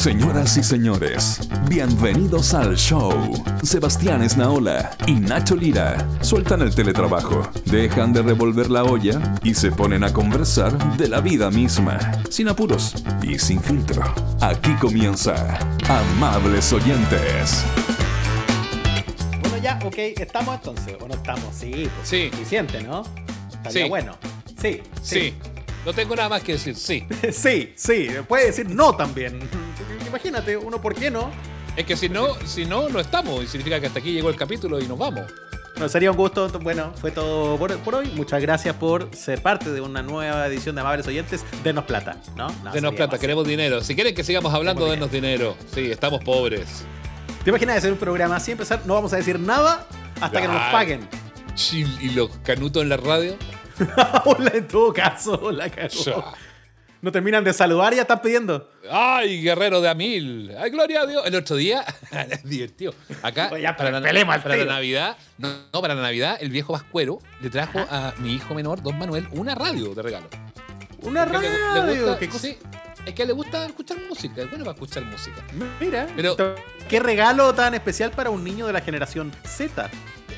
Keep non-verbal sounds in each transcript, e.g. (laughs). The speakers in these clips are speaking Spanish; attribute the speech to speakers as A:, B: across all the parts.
A: Señoras y señores, bienvenidos al show. Sebastián Esnaola y Nacho Lira sueltan el teletrabajo, dejan de revolver la olla y se ponen a conversar de la vida misma, sin apuros y sin filtro. Aquí comienza Amables Oyentes.
B: Bueno, ya, ok, estamos entonces, o no estamos, sí, pues,
C: Sí.
B: suficiente, ¿no? Estaría
C: Sí.
B: bueno. Sí,
C: Sí. No tengo nada más que decir, sí. (laughs)
B: sí, sí, puede decir no también. Imagínate, uno, ¿por qué no?
C: Es que si no, si no, no estamos. Y significa que hasta aquí llegó el capítulo y nos vamos.
B: Bueno, sería un gusto. Bueno, fue todo por, por hoy. Muchas gracias por ser parte de una nueva edición de Amables Oyentes. Denos plata, ¿no? No,
C: Denos plata,
B: más.
C: queremos dinero. Si quieren que sigamos hablando, denos dinero. Sí, estamos pobres.
B: ¿Te imaginas hacer un programa así, empezar? No vamos a decir nada hasta que nos paguen.
C: Sí, Y los canutos en la radio. (laughs)
B: Hola, en todo caso, la cagó. No terminan de saludar y ya están pidiendo.
C: ¡Ay, guerrero de Amil! ¡Ay, gloria a Dios! El otro día, (laughs) divertido. Acá,
B: ya,
C: para, la, para. Navidad, no, no, para la Navidad, el viejo Vascuero le trajo a mi hijo menor, don Manuel, una radio de regalo.
B: Una
C: Porque le- le
B: radio.
C: gusta-
B: ¿Qué cosa?
C: sí, es que le gusta escuchar música, es bueno para escuchar música.
B: Mira,
C: Pero-
B: qué regalo tan especial para un niño de la generación Z.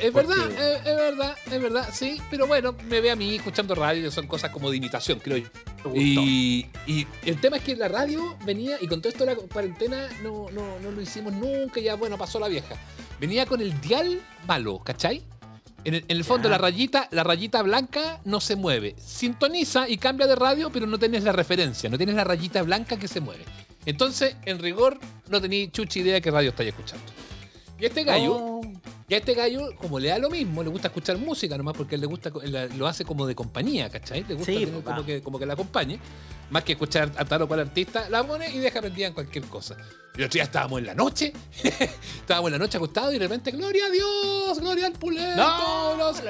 C: Es
B: Porque-
C: verdad, es, es verdad, es verdad, sí, pero bueno, me ve a mí escuchando radio, son cosas como de imitación, creo yo. Y, y el tema es que la radio venía, y con todo esto de la cuarentena no, no, no lo hicimos nunca, ya bueno, pasó la vieja. Venía con el dial malo, ¿cachai? En el, en el fondo la rayita, la rayita blanca no se mueve. Sintoniza y cambia de radio, pero no tienes la referencia, no tienes la rayita blanca que se mueve. Entonces, en rigor, no tenía chucha idea de qué radio estáis escuchando. Y este gallo,
B: Oh.
C: Y a este gallo, como le da lo mismo, le gusta escuchar música nomás porque él le gusta, lo hace como de compañía, ¿cachai? Le gusta
B: Sí,
C: tener
B: papá.
C: como que, como que la acompañe. Más que escuchar a tal o cual artista, la pone y deja prendida en cualquier cosa. Y el otro día estábamos en la noche, (laughs) estábamos en la noche acostados y de repente, ¡Gloria a Dios! ¡Gloria al pulento!
B: No,
C: los-".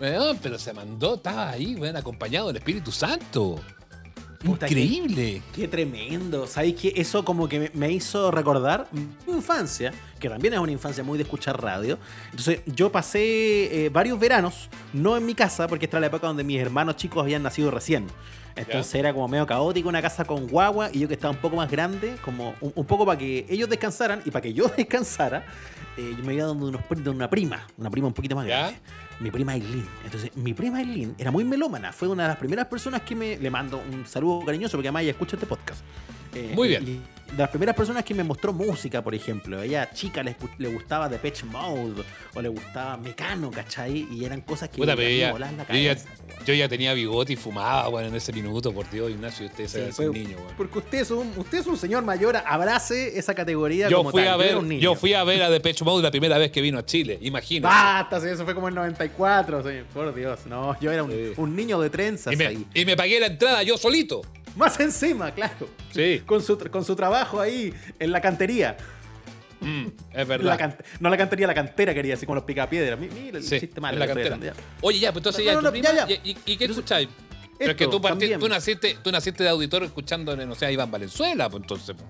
C: Weón, pero se mandó, estaba ahí, weón, acompañado del Espíritu Santo.
B: Puta,
C: Increíble.
B: Qué tremendo. ¿Sabéis que eso como que me- hizo recordar mi infancia, que también es una infancia muy de escuchar radio? Entonces yo pasé eh, varios veranos, no en mi casa, porque esta era la época donde mis hermanos chicos habían nacido recién. Entonces era como medio caótico una casa con guagua y yo que estaba un poco más grande, como un, un poco para que ellos descansaran y para que yo (laughs) descansara, eh, yo me iba donde, unos, donde una prima, una prima un poquito más
C: ¿Ya?
B: grande. Mi prima Aileen. Entonces, mi prima Aileen era muy melómana. Fue una de las primeras personas que me. Le mando un saludo cariñoso porque además ella escucha este podcast. Eh,
C: Muy bien.
B: De las primeras personas que me mostró música, por ejemplo. Ella, chica, le, gustaba Depeche Mode o le gustaba Mecano, ¿cachai? Y eran cosas que.
C: Puta,
B: me
C: ella-
B: la
C: yo, ya,
B: cabeza, po, weón.
C: yo ya tenía bigote y fumaba, weón, en ese minuto, por Dios, Ignacio, usted
B: Sí,
C: se
B: fue-
C: un niño, weón.
B: Porque usted es, un, usted es un señor mayor, abrace esa categoría
C: Yo
B: como
C: fui,
B: tal.
C: a ver,
B: un niño.
C: yo fui a ver a Depeche Mode la primera vez que vino a Chile, imagínate.
B: Basta, eso fue como en 94, sí, por Dios. No, yo era un,
C: Sí.
B: un niño de trenzas
C: y, me,
B: ahí.
C: y me pagué la entrada yo solito. (laughs)
B: Más encima, claro.
C: Sí.
B: Con su, con su trabajo ahí en la cantería.
C: Mm, es verdad.
B: no la cantería, la cantera quería, así como los picapiedras. Mi- Mira el
C: Sí,
B: chiste malo
C: en la cantera.
B: haciendo
C: Oye, ya, pues entonces
B: No,
C: ya,
B: no,
C: tu
B: no,
C: prima,
B: ya, ya.
C: ¿y, qué escucháis? Pero es que tú,
B: también.
C: tú, naciste, tú naciste de auditor escuchando, no sé, a Iván Valenzuela, pues entonces. pues.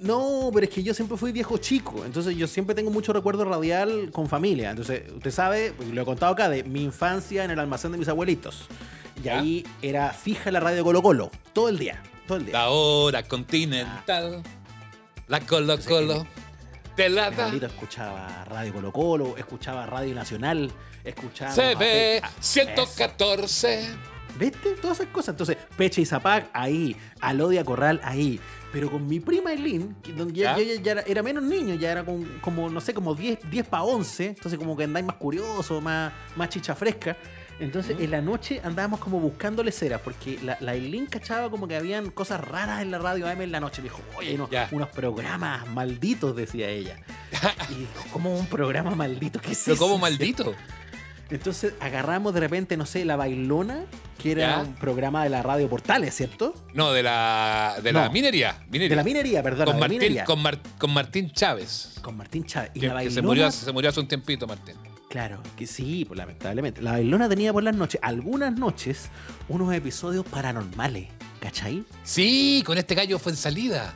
B: No, pero es que yo siempre fui viejo chico, entonces yo siempre tengo mucho recuerdo radial con familia. Entonces, usted sabe, lo he contado acá, de mi infancia en el almacén de mis abuelitos. Y
C: ¿Ya?
B: ahí era fija la radio Colo Colo, todo el día, todo el día.
C: La hora continental, la Colo Colo, te la
B: escuchaba radio Colo Colo, escuchaba radio nacional, escuchaba...
C: Se ve
B: a-
C: 114.
B: ¿Viste? Todas esas cosas. Entonces, Peche y Zapac ahí, Alodia Corral ahí. Pero con mi prima Eileen, donde ya, yo ya, ya era, era menos niño, ya era con- como, no sé, como 10, 10 para 11. Entonces, como que andáis más curioso, más, más chicha fresca. Entonces, en la noche andábamos como buscándole ceras, porque la, la Eileen cachaba como que habían cosas raras en la radio AM en la noche. Me dijo, oye, unos, programas malditos, decía ella. (laughs) y dijo, ¿cómo un programa maldito? ¿Qué es
C: Pero
B: eso?
C: como maldito.
B: Entonces agarramos de repente, no sé, La Bailona, que era
C: Ya.
B: un programa de la radio Portales, ¿cierto?
C: No, de la, de la minería. minería.
B: De la minería, perdón.
C: con, Martín, con, Mar- con Martín Chávez.
B: Con Martín Chávez. Y
C: Que,
B: La
C: que
B: Bailona.
C: se, murió, se murió hace un tiempito, Martín.
B: Claro, que sí, pues lamentablemente. La Bailona tenía por las noches, algunas noches, unos episodios paranormales. ¿Cachai?
C: Sí, con este gallo fue en salida.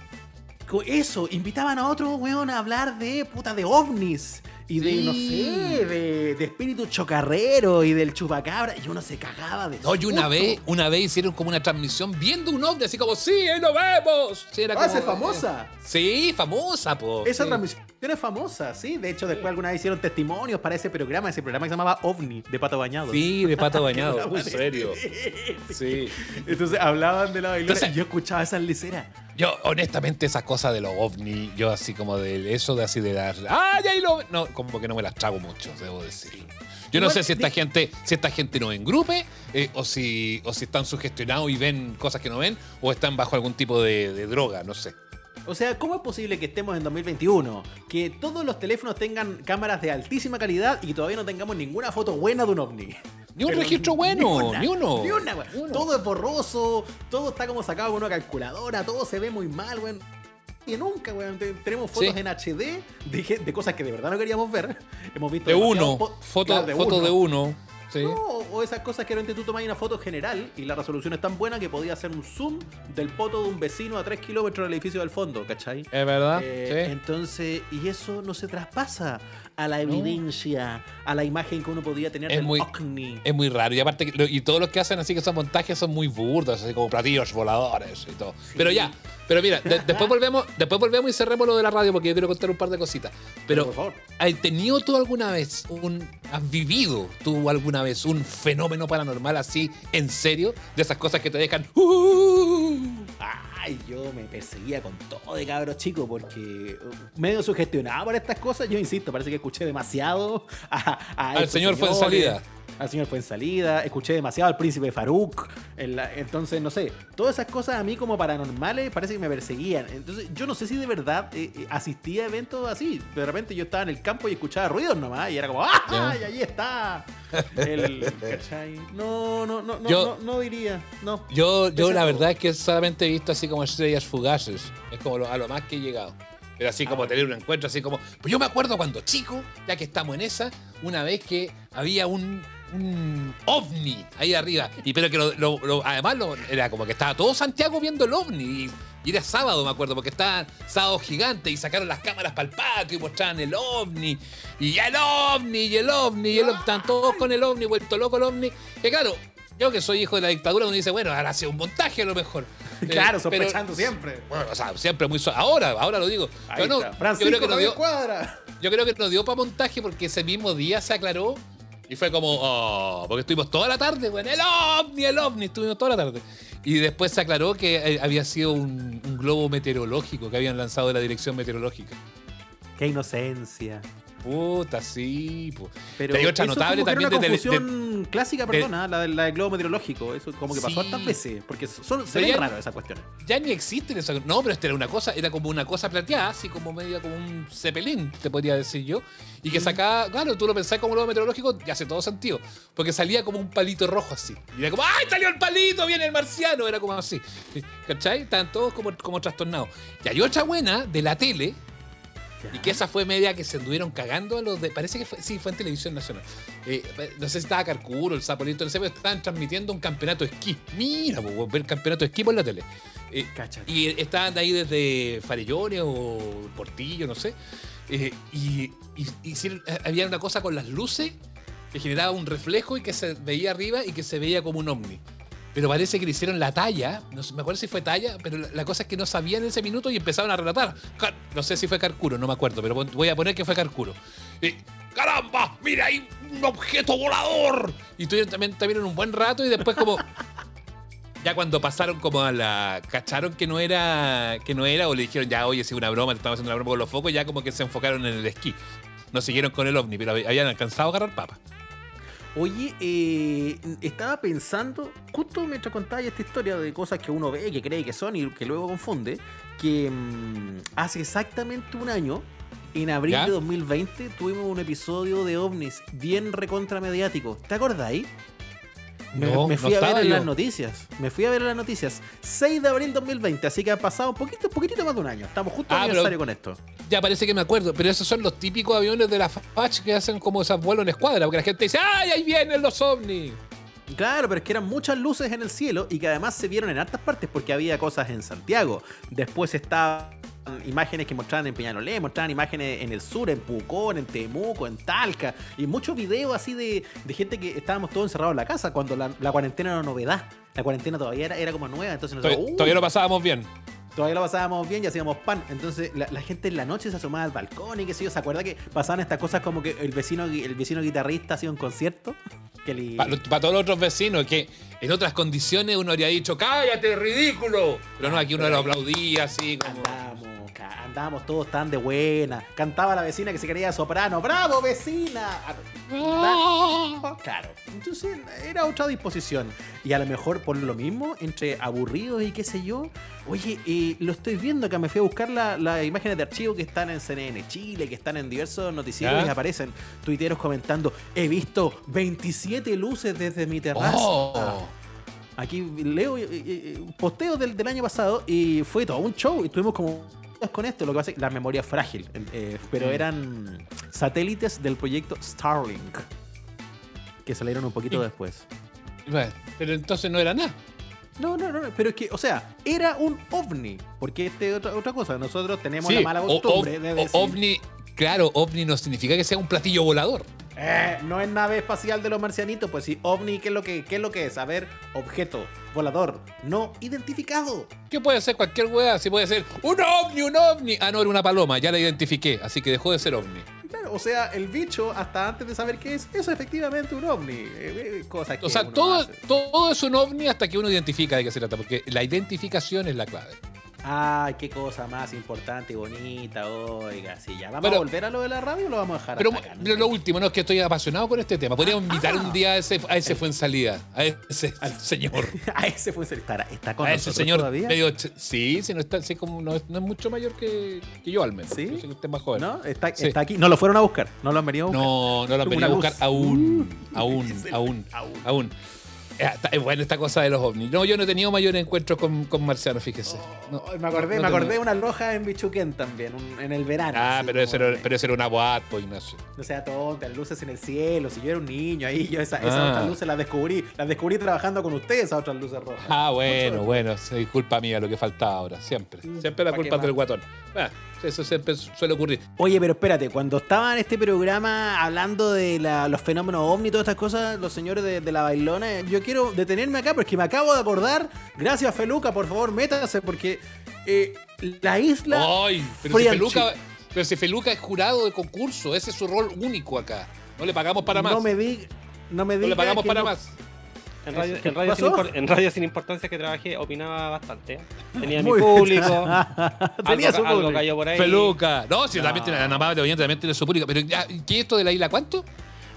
B: Eso, invitaban a otro weón a hablar de puta de ovnis. Y de, no sé, de, de espíritu chocarrero y del chupacabra. Y uno se cagaba de
C: No, y una vez, una vez hicieron como una transmisión viendo un ovni, así como, sí, ahí lo vemos. Sí, era
B: Ah,
C: como,
B: esa es famosa.
C: eh, sí, famosa, po.
B: Esa
C: sí.
B: transmisión es famosa, sí. De hecho, después alguna vez hicieron testimonios para ese programa, ese programa que se llamaba OVNI, de Pato Bañado.
C: Sí, de pato (laughs) bañado.
B: Una
C: en
B: manera-
C: serio. (laughs) Sí.
B: Entonces hablaban de la bailona
C: Entonces-
B: y yo escuchaba esas liceras.
C: Yo, honestamente, esas cosas de los ovni, yo así como de eso de así de dar. ¡Ay, ahí lo! ve-". No, como que no me las trago mucho, debo decir. Yo no sé si esta gente, si esta gente no engrupe, eh, o si, o si están sugestionados y ven cosas que no ven, o están bajo algún tipo de, de droga, no sé.
B: O sea, ¿cómo es posible que estemos en 2021? Que todos los teléfonos tengan cámaras de altísima calidad y todavía no tengamos ninguna foto buena de un ovni. (laughs)
C: Ni un
B: Pero
C: registro bueno, ni uno.
B: Ni una, weón.
C: Ni uno.
B: Todo es borroso, todo está como sacado con una calculadora, todo se ve muy mal, weón. Y nunca, weón. Te- Tenemos fotos
C: Sí.
B: en HD de, cosas que de verdad no queríamos ver. (laughs) Hemos visto
C: De uno, foto,
B: claro, de
C: foto
B: uno.
C: de uno. Sí.
B: No, o esas cosas que de repente tú tomas una foto general y la resolución es tan buena que podía hacer un zoom del poto de un vecino a 3 kilómetros del edificio del fondo, ¿cachai?
C: Es verdad.
B: Eh,
C: sí.
B: Entonces, y eso no se traspasa a la
C: No.
B: evidencia, a la imagen que uno podía tener
C: Es
B: del
C: muy-. Es muy raro. Y aparte, y todos los que hacen así que esos montajes son muy burdos, así como platillos voladores y todo. Pero ya, pero mira, de- después volvemos, después volvemos y cerremos lo de la radio porque yo quiero contar un par de cositas. Pero,
B: por favor.
C: ¿has tenido tú alguna vez un. ¿Has vivido tú alguna vez un fenómeno paranormal así, en serio? De esas cosas que te dejan. "Uh".
B: Ay, yo me perseguía con todo de cabro chico porque uh, medio sugestionado por estas cosas. Yo insisto, parece que escuché demasiado a, a
C: Al señor fue en salida.
B: Al señor fue en salida. Escuché demasiado al príncipe Faruk. en la- entonces, no sé. Todas esas cosas a mí como paranormales parece que me perseguían. Entonces, yo no sé si de verdad eh, eh, asistía a eventos así. De repente yo estaba en el campo y escuchaba ruidos nomás. Y era como, ¡ah! Y ahí está. El, ¿cachai? No, no, no, no,
C: Yo-
B: no, no diría. No.
C: Yo, yo la verdad es que solamente he visto así como estrellas fugaces. Es como lo- a lo más que he llegado. Pero así como tener un encuentro, así como. Pues yo me acuerdo cuando chico, ya que estamos en esa, una vez que había un, un ovni ahí arriba. Y pero que lo, lo- lo- además era como que estaba todo Santiago viendo el ovni. Y, y era sábado, me acuerdo, porque estaba sábado gigante y sacaron las cámaras para el patio y mostraban el ovni. Y ya el ovni, y el ovni, y el ovni. Están todos con el ovni, vuelto loco el ovni. Que claro, yo que soy hijo de la dictadura, uno dice, bueno, ahora sido un montaje a lo mejor. (laughs) Eh,
B: Claro,
C: pero-
B: sospechando siempre.
C: bueno, o sea, siempre muy... so- Ahora, ahora lo digo.
B: Ahí
C: Pero no,
B: está.
C: yo
B: Francisco
C: creo que no dio,
B: Cuadra.
C: yo creo que nos dio para montaje porque ese mismo día se aclaró y fue como, oh, porque estuvimos toda la tarde, bueno, el ovni, el ovni, estuvimos toda la tarde. Y después se aclaró que eh, había sido un, un globo meteorológico que habían lanzado de la dirección meteorológica.
B: Qué inocencia.
C: Puta, sí. po.
B: Pero
C: hay otra notable también
B: una
C: de, de-
B: clásica, perdona, la, del- la del globo meteorológico. Eso como que pasó
C: Sí.
B: tantas veces. Porque son, se ven raras esas cuestiones.
C: Ya ni existen esas. No, pero esta era una cosa, era como una cosa plateada, así como media como un cepelín, te podría decir yo. Y que sacaba, claro, tú lo pensás como globo meteorológico y hace todo sentido. Porque salía como un palito rojo así. Y era como, ¡ay, salió el palito! ¡Viene el marciano! Era como así. ¿Cachai? Estaban todos como, como trastornados. Y hay otra buena de la tele, y que esa fue media que se anduvieron cagando a los de. Parece que fue, sí, fue en televisión nacional. Eh, no sé si estaba Carcuro, el Zapolito, no sé, pero estaban transmitiendo un campeonato de esquí. Mira, pues, ver el campeonato de esquí por la tele. Eh, y estaban de ahí desde Farellones o Portillo, no sé. Eh, y, y- eh, había una cosa con las luces que generaba un reflejo y que se veía arriba y que se veía como un ovni. Pero parece que le hicieron la talla, no me acuerdo si fue talla, pero la, cosa es que no sabían en ese minuto y empezaron a relatar. No sé si fue Carcuro, no me acuerdo, pero voy a poner que fue Carcuro. Y, ¡Caramba! ¡Mira ahí un objeto volador! Y estuvieron también, también un buen rato y después como... (laughs) Ya cuando pasaron como a la. cacharon que no era. que no era, o le dijeron ya, oye, si una broma, te estamos haciendo una broma con los focos, ya como que se enfocaron en el esquí. No siguieron con el ovni, pero hab- habían alcanzado a agarrar papas.
B: Oye, eh, estaba pensando, justo mientras contaba esta historia de cosas que uno ve, que cree que son y que luego confunde, que mm, hace exactamente un año, en abril
C: ¿Ya?
B: de 2020, tuvimos un episodio de ovnis bien recontra mediático. ¿Te acordáis? Me,
C: No,
B: me
C: no
B: fui a ver en
C: yo.
B: las noticias. Me fui a ver en las noticias. 6 de abril 2020, así que ha pasado un poquito, poquitito más de un año. Estamos justo
C: Ah,
B: aniversario con esto.
C: Ya parece que me acuerdo, pero esos son los típicos aviones de la FACH que hacen como esos vuelos en escuadra, porque la gente dice, ¡ay, ahí vienen los ovnis!
B: Claro, pero es que eran muchas luces en el cielo y que además se vieron en hartas partes porque había cosas en Santiago. Después estaba imágenes que mostraban en Peñalolé, mostraban imágenes en el sur, en Pucón, en Temuco, en Talca, y muchos videos así de, de gente que estábamos todos encerrados en la casa cuando la, la cuarentena era novedad. La cuarentena todavía era, era como nueva, entonces nosotros,
C: Todavía,
B: "Uh,
C: todavía lo pasábamos bien.
B: todavía lo pasábamos bien y hacíamos pan. Entonces la, la gente en la noche se asomaba al balcón y qué sé yo, ¿se acuerda que pasaban estas cosas como que el vecino, el vecino guitarrista hacía un concierto? Que le-
C: Para todos los otros vecinos, que en otras condiciones uno habría dicho, cállate, ridículo. Pero no, aquí uno lo aplaudía así como...
B: andábamos todos tan de buena. Cantaba la vecina que se quería soprano. ¡Bravo, vecina! Ah, (laughs) Claro. Entonces era otra disposición. Y a lo mejor por lo mismo, entre aburridos y qué sé yo. Oye, eh, lo estoy viendo acá. Me fui a buscar la- las imágenes de archivo que están en CNN Chile, que están en diversos noticieros y aparecen tuiteros comentando: He visto 27 luces desde mi terraza.
C: Oh.
B: Aquí leo eh, eh, posteos del, del año pasado y fue todo un show y tuvimos como con esto, lo que pasa es que la memoria frágil, eh, pero
C: Mm.
B: eran satélites del proyecto Starlink que salieron un poquito después.
C: Bueno, pero entonces no era nada.
B: No, no, no, pero es que, o sea, era un ovni, porque este es otra, otra cosa, nosotros tenemos
C: Sí,
B: la mala costumbre
C: o-
B: de
C: o-
B: decir,
C: ovni, claro, ovni no significa que sea un platillo volador.
B: "Eh, no es nave espacial de los marcianitos, pues sí, ovni, ¿qué es lo que, qué es, lo que es? A ver, objeto volador no identificado.
C: ¿Qué puede ser cualquier weá? Si puede ser un ovni, un ovni. Ah, no, era una paloma, ya la identifiqué, así que dejó de ser ovni.
B: Claro, o sea, el bicho, hasta antes de saber qué es, es efectivamente un ovni. Eh, eh, cosa que
C: O sea, todo,
B: hace.
C: todo es un ovni hasta que uno identifica de qué se trata, porque la identificación es la clave.
B: Ay, qué cosa más importante y bonita, oiga. Sí, ya vamos
C: Bueno,
B: a volver a lo de la radio o lo vamos a dejar
C: Pero
B: hasta acá?
C: pero lo último, no es que estoy apasionado con este tema. Podríamos invitar
B: Ah.
C: un día a ese, a ese fue en salida, a ese (laughs) señor. (laughs)
B: a ese fue estará, está con
C: A ese
B: nosotros
C: señor
B: todavía.
C: medio sí, sí, no, está, sí, como, no, es, no es mucho mayor que, que yo al menos.
B: ¿Sí?
C: Yo sé que usted es más joven.
B: ¿No? Está,
C: Sí.
B: está aquí. No lo fueron a buscar. No lo han venido a buscar.
C: No, no lo han venido a buscar aún,
B: Uh,
C: aún, (laughs)
B: el-
C: aún,
B: aún.
C: Eh, Es buena esta cosa de los ovnis. No, yo no he tenido mayor encuentro con, con marcianos, fíjese. No,
B: me acordé,
C: no
B: me acordé de una roja en Bichuquén también, un- en el verano.
C: Ah, pero ese, era, pero ese era una boat, pues, Ignacio.
B: No sea tonta, luces en el cielo. Si yo era un niño ahí, yo esa- esas
C: Ah.
B: otras luces las descubrí. Las descubrí trabajando con ustedes, esas otras luces rojas.
C: Ah, bueno, bueno, sí, culpa mía lo que faltaba ahora, siempre. Siempre la
B: ¿pa' qué
C: culpa del guatón. Ah, eso siempre suele ocurrir.
B: Oye, pero espérate, cuando estaba en este programa hablando de la- los fenómenos ovni y todas estas cosas, los señores de, de la bailona, yo quiero detenerme acá porque me acabo de acordar. Gracias, Feluca, por favor, métase, porque eh, la isla.
C: Ay, pero si. Feluca, pero si Feluca es jurado de concurso, ese es su rol único acá. No le pagamos para más.
B: No me diga. No me
C: No
B: diga
C: le pagamos para
B: no-
C: más.
D: En radio,
B: ¿Qué
D: en, radio sin
B: pasó?
D: impor- en radio sin importancia que trabajé opinaba bastante. Tenía mi
B: Muy
D: público. (laughs)
B: Tenía
D: algo,
B: su
D: algo
B: público.
D: cayó por ahí.
C: Feluca. No, si
B: No.
C: también tiene la amable oyente, también tiene su público. Pero ya, ¿qué es esto de la isla cuánto?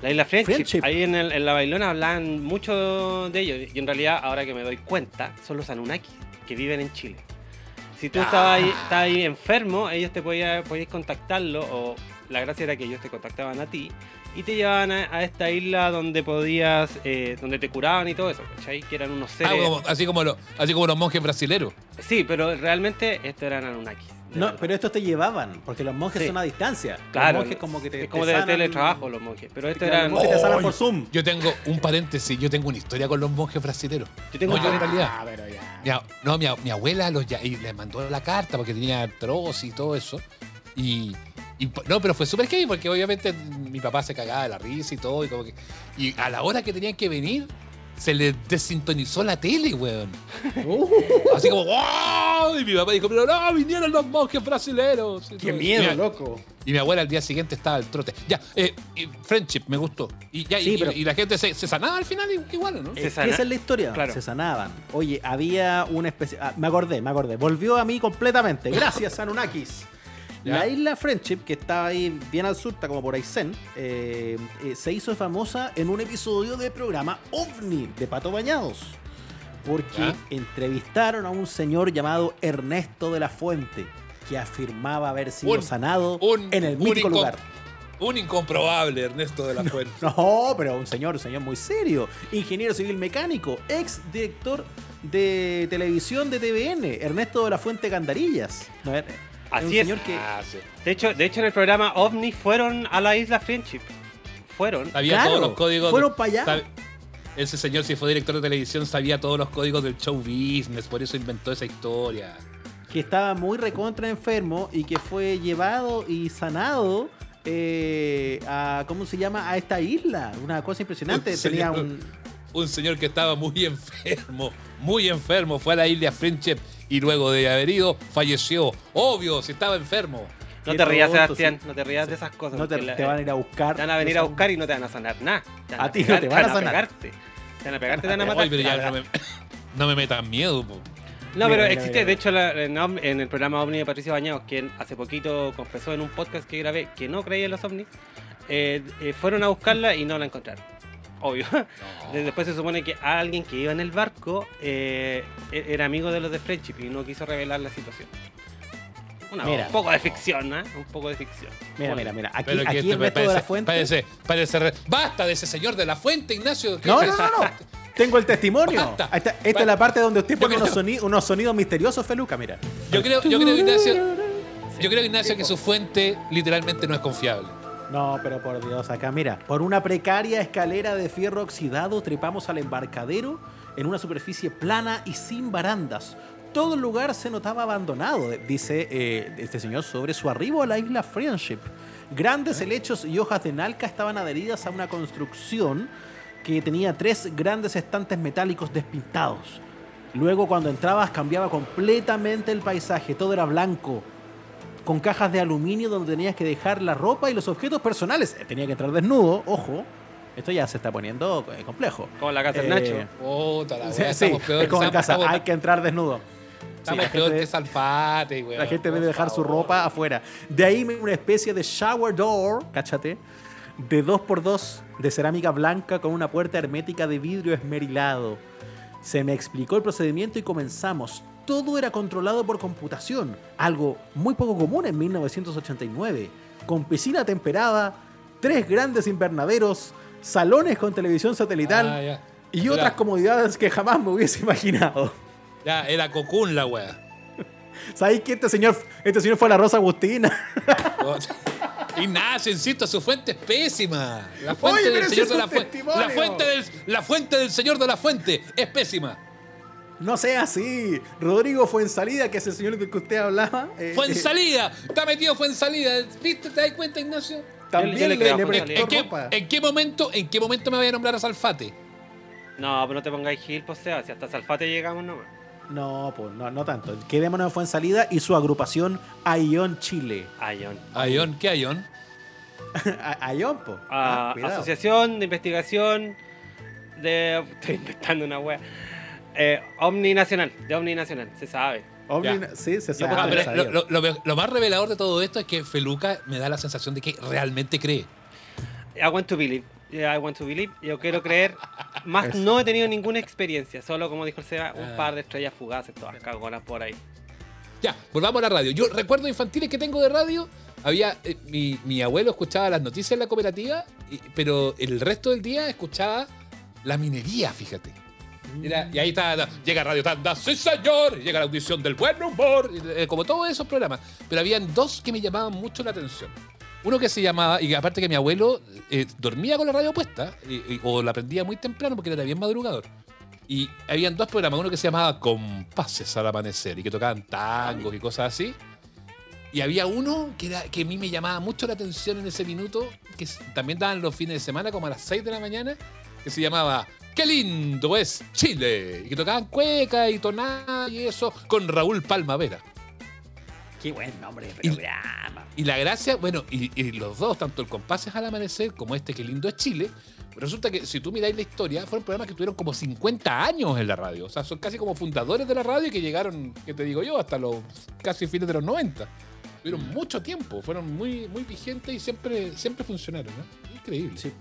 D: La isla Friendship.
B: Friendship.
D: Ahí en, el- en la bailona hablan mucho de ellos. Y en realidad, ahora que me doy cuenta, son los Anunnaki que viven en Chile. Si tú estabas ahí, estabas ahí enfermo, ellos te podían, podías contactarlo. O la gracia era que ellos te contactaban a ti. Y te llevaban a, a esta isla donde podías, eh, donde te curaban y todo eso, ¿cachai? Que eran unos
C: Ah,
D: seres.
C: como- así, como lo- así como los monjes brasileros.
D: Sí, pero realmente estos eran Anunnaki. de
B: No,
D: verdad.
B: pero estos te llevaban, porque los monjes
D: Sí.
B: son a distancia.
D: Claro,
B: Los monjes como que te.
D: es como
B: te
D: de
B: sanan-
D: teletrabajo los monjes. Pero estos
B: Claro,
D: eran.
B: los monjes te sanan
C: ¡Ay!
B: por Zoom.
C: Yo tengo un paréntesis, yo tengo una historia con los monjes brasileros.
D: Yo tengo
C: No, yo en realidad.
B: Ah, pero ya.
C: Mi, no, mi, mi abuela los ya, y le mandó la carta porque tenía artrosis y todo eso. Y, y no, pero fue súper heavy porque obviamente mi papá se cagaba de la risa y todo. Y, como que, y a la hora que tenían que venir, se les desintonizó la tele, weón.
B: Uh,
C: Así como, ¡wow! Y mi papá dijo, pero no, vinieron los monjes brasileros.
B: ¡Qué
C: todo.
B: miedo,
C: Y mi-
B: loco!
C: Y mi abuela al día siguiente estaba al trote. Ya, eh, y Friendship, me gustó. Y, ya,
B: Sí,
C: y,
B: pero-
C: y la gente se, se sanaba al final igual, ¿no?
B: Es que esa es la historia.
D: Claro.
B: Se sanaban. Oye, había una especie. ah, me acordé, me acordé. Volvió a mí completamente. Gracias, Anunnakis.
C: Ya.
B: La isla Friendship, que estaba ahí bien al sur, está como por Aysén, eh, eh, se hizo famosa en un episodio del programa OVNI de Pato Bañados. Porque
C: Ya.
B: entrevistaron a un señor llamado Ernesto de la Fuente, que afirmaba haber sido
C: Un-
B: sanado
C: un-
B: en el mítico lugar.
C: Un incomprobable Ernesto de la Fuente.
B: No, pero un señor, un señor muy serio. Ingeniero civil mecánico, ex director de televisión de TVN, Ernesto de la Fuente Gandarillas. No,
D: Así
B: un
D: es.
B: señor que
C: Ah, sí.
D: De hecho, de hecho, en el programa OVNI fueron a la isla Friendship. Fueron.
C: Sabía
B: Claro,
C: todos los códigos.
B: fueron
C: de-
B: pa' allá.
C: sab- Ese señor, si fue director de televisión, sabía todos los códigos del show business, por eso inventó esa historia.
B: que estaba muy recontra enfermo y que fue llevado y sanado eh, a, ¿cómo se llama? A esta isla. Una cosa impresionante.
C: Un
B: Tenía
C: señor-
B: un...
C: Un señor que estaba muy enfermo, muy enfermo, fue a la isla Friendship y luego de haber ido falleció. Obvio, si estaba enfermo.
D: No te rías, Sebastián,
B: sí.
D: no te rías de esas cosas.
B: No te,
D: porque la-
B: te van a ir a buscar.
D: te van a venir a buscar y no te van a sanar nada.
B: A ti no te van a sanar.
D: pegarte. Te van a pegarte, te van a matar.
C: Ay, pero ya no me, no me metan miedo. po.
D: No,
B: Mira,
D: pero
B: mira,
D: existe,
B: mira.
D: de hecho, la- en el programa OVNI de Patricio Bañados, quien hace poquito confesó en un podcast que grabé que no creía en los ovnis, eh, eh, fueron a buscarla y no la encontraron. Obvio. De- (laughs) Después se supone que alguien que iba en el barco eh, era amigo de los de Friendship y no quiso revelar la situación. Una-
B: Mira.
D: un poco de ficción, ¿eh? Un poco de ficción.
B: Mira, mira, mira. Aquí,
C: Pero
B: aquí
C: este
B: el método
C: parece,
B: de la fuente.
C: Parece, parece re- Basta de ese señor de la fuente, Ignacio. ¿qué
B: No, no, no, no. (laughs) Tengo el testimonio.
C: Basta.
B: Esta es la parte donde usted pone unos, unos sonidos misteriosos, Feluca, mira.
C: Yo creo, yo creo, Ignacio, yo creo, Ignacio, que su fuente literalmente no es confiable.
B: No, pero por Dios, acá mira. Por una precaria escalera de fierro oxidado trepamos al embarcadero en una superficie plana y sin barandas. Todo el lugar se notaba abandonado, dice eh, este señor sobre su arribo a la isla Friendship. Grandes helechos y hojas de nalca estaban adheridas a una construcción que tenía tres grandes estantes metálicos despintados. Luego cuando entrabas cambiaba completamente el paisaje, todo era blanco, con cajas de aluminio donde tenías que dejar la ropa y los objetos personales. Eh, Tenía que entrar desnudo, ojo. Esto ya se está poniendo eh, complejo.
D: Como la casa del
B: Eh,
D: Nacho.
C: Puta la
B: Sí,
C: wea,
B: sí,
C: estamos peor,
B: es como en casa,
C: estamos-
B: hay que entrar desnudo.
C: Estamos peor
B: gente-
C: que Salfate, weón.
B: La gente debe dejar su ropa afuera. De ahí una especie de shower door, cáchate, de 2x2 de cerámica blanca con una puerta hermética de vidrio esmerilado. Se me explicó el procedimiento y comenzamos. Todo era controlado por computación, algo muy poco común en 1989. Con piscina temperada, tres grandes invernaderos, salones con televisión satelital
C: Ah,
B: y otras comodidades que jamás me hubiese imaginado.
C: Ya, era Cocoon la wea.
B: ¿Sabéis que este señor, este señor fue a la Rosa Agustina? (laughs)
C: Ignacio, insisto, su fuente es pésima. La fuente
B: Oye,
C: del señor de la fuente.
B: testimonio.
C: La fuente, del, la fuente del señor de la fuente es pésima.
B: No sea así. Rodrigo fue en salida, que es el señor del que usted hablaba. eh,
C: Fue en
B: eh,
C: salida. Está metido fue en salida. ¿Viste? ¿Te das cuenta, Ignacio?
B: También
D: Yo le
B: le.
C: ¿En qué,
B: ropa.
C: en qué momento, ¿En qué momento me voy a nombrar a Salfate?
D: No, pero no te pongáis gil, pues Seba, si hasta Salfate llegamos nomás.
B: No, pues no, no tanto. Quedémonos fue en salida y su agrupación Aion Chile.
D: Ayón.
C: Ayón, ¿qué (laughs)
B: Aion, po.
D: Ah,
B: Ah, cuidado.
D: Asociación de Investigación de. (laughs) Estoy inventando una wea. Eh, Omni Nacional, de Omni Nacional, se sabe.
B: Omni- sí, se sabe.
C: Ah, pero lo, lo- lo- lo más revelador de todo esto es que Feluca me da la sensación de que realmente cree.
D: I want to believe. I want to believe. Yo quiero creer. (laughs) Más
B: Eso.
D: no he tenido ninguna experiencia. Solo, como dijo el Seba, un
C: Ah.
D: par de estrellas fugaces, todas cagonas por ahí.
C: Ya, volvamos a la radio. Yo recuerdo infantiles que tengo de radio. Había. eh, mi, mi abuelo escuchaba las noticias en la cooperativa, y- pero el resto del día escuchaba la minería, fíjate. Y ahí está, llega Radio Tanda, sí señor, llega la audición del buen humor, eh, como todos esos programas. Pero habían dos que me llamaban mucho la atención. Uno que se llamaba, y aparte que mi abuelo eh, dormía con la radio puesta, o la prendía muy temprano porque era bien madrugador. Y habían dos programas, uno que se llamaba Compases al amanecer y que tocaban tangos y cosas así. Y había uno que, que a mí me llamaba mucho la atención en ese minuto, que también daban los fines de semana, como a las 6 de la mañana, que se llamaba ¡Qué lindo es Chile! Y que tocaban cueca y tonada y eso con Raúl Palmavera.
B: Qué buen nombre de
C: Y-
B: programa.
C: Y la gracia, bueno, y, y los dos, tanto el Compases al Amanecer como este Qué lindo es Chile, resulta que si tú miráis la historia, fueron programas que tuvieron como 50 años en la radio. O sea, son casi como fundadores de la radio y que llegaron, ¿qué te digo yo? Hasta los casi fines de los 90. Tuvieron mucho tiempo, fueron muy, muy vigentes y siempre, siempre funcionaron, ¿no? Increíble.
B: Sí,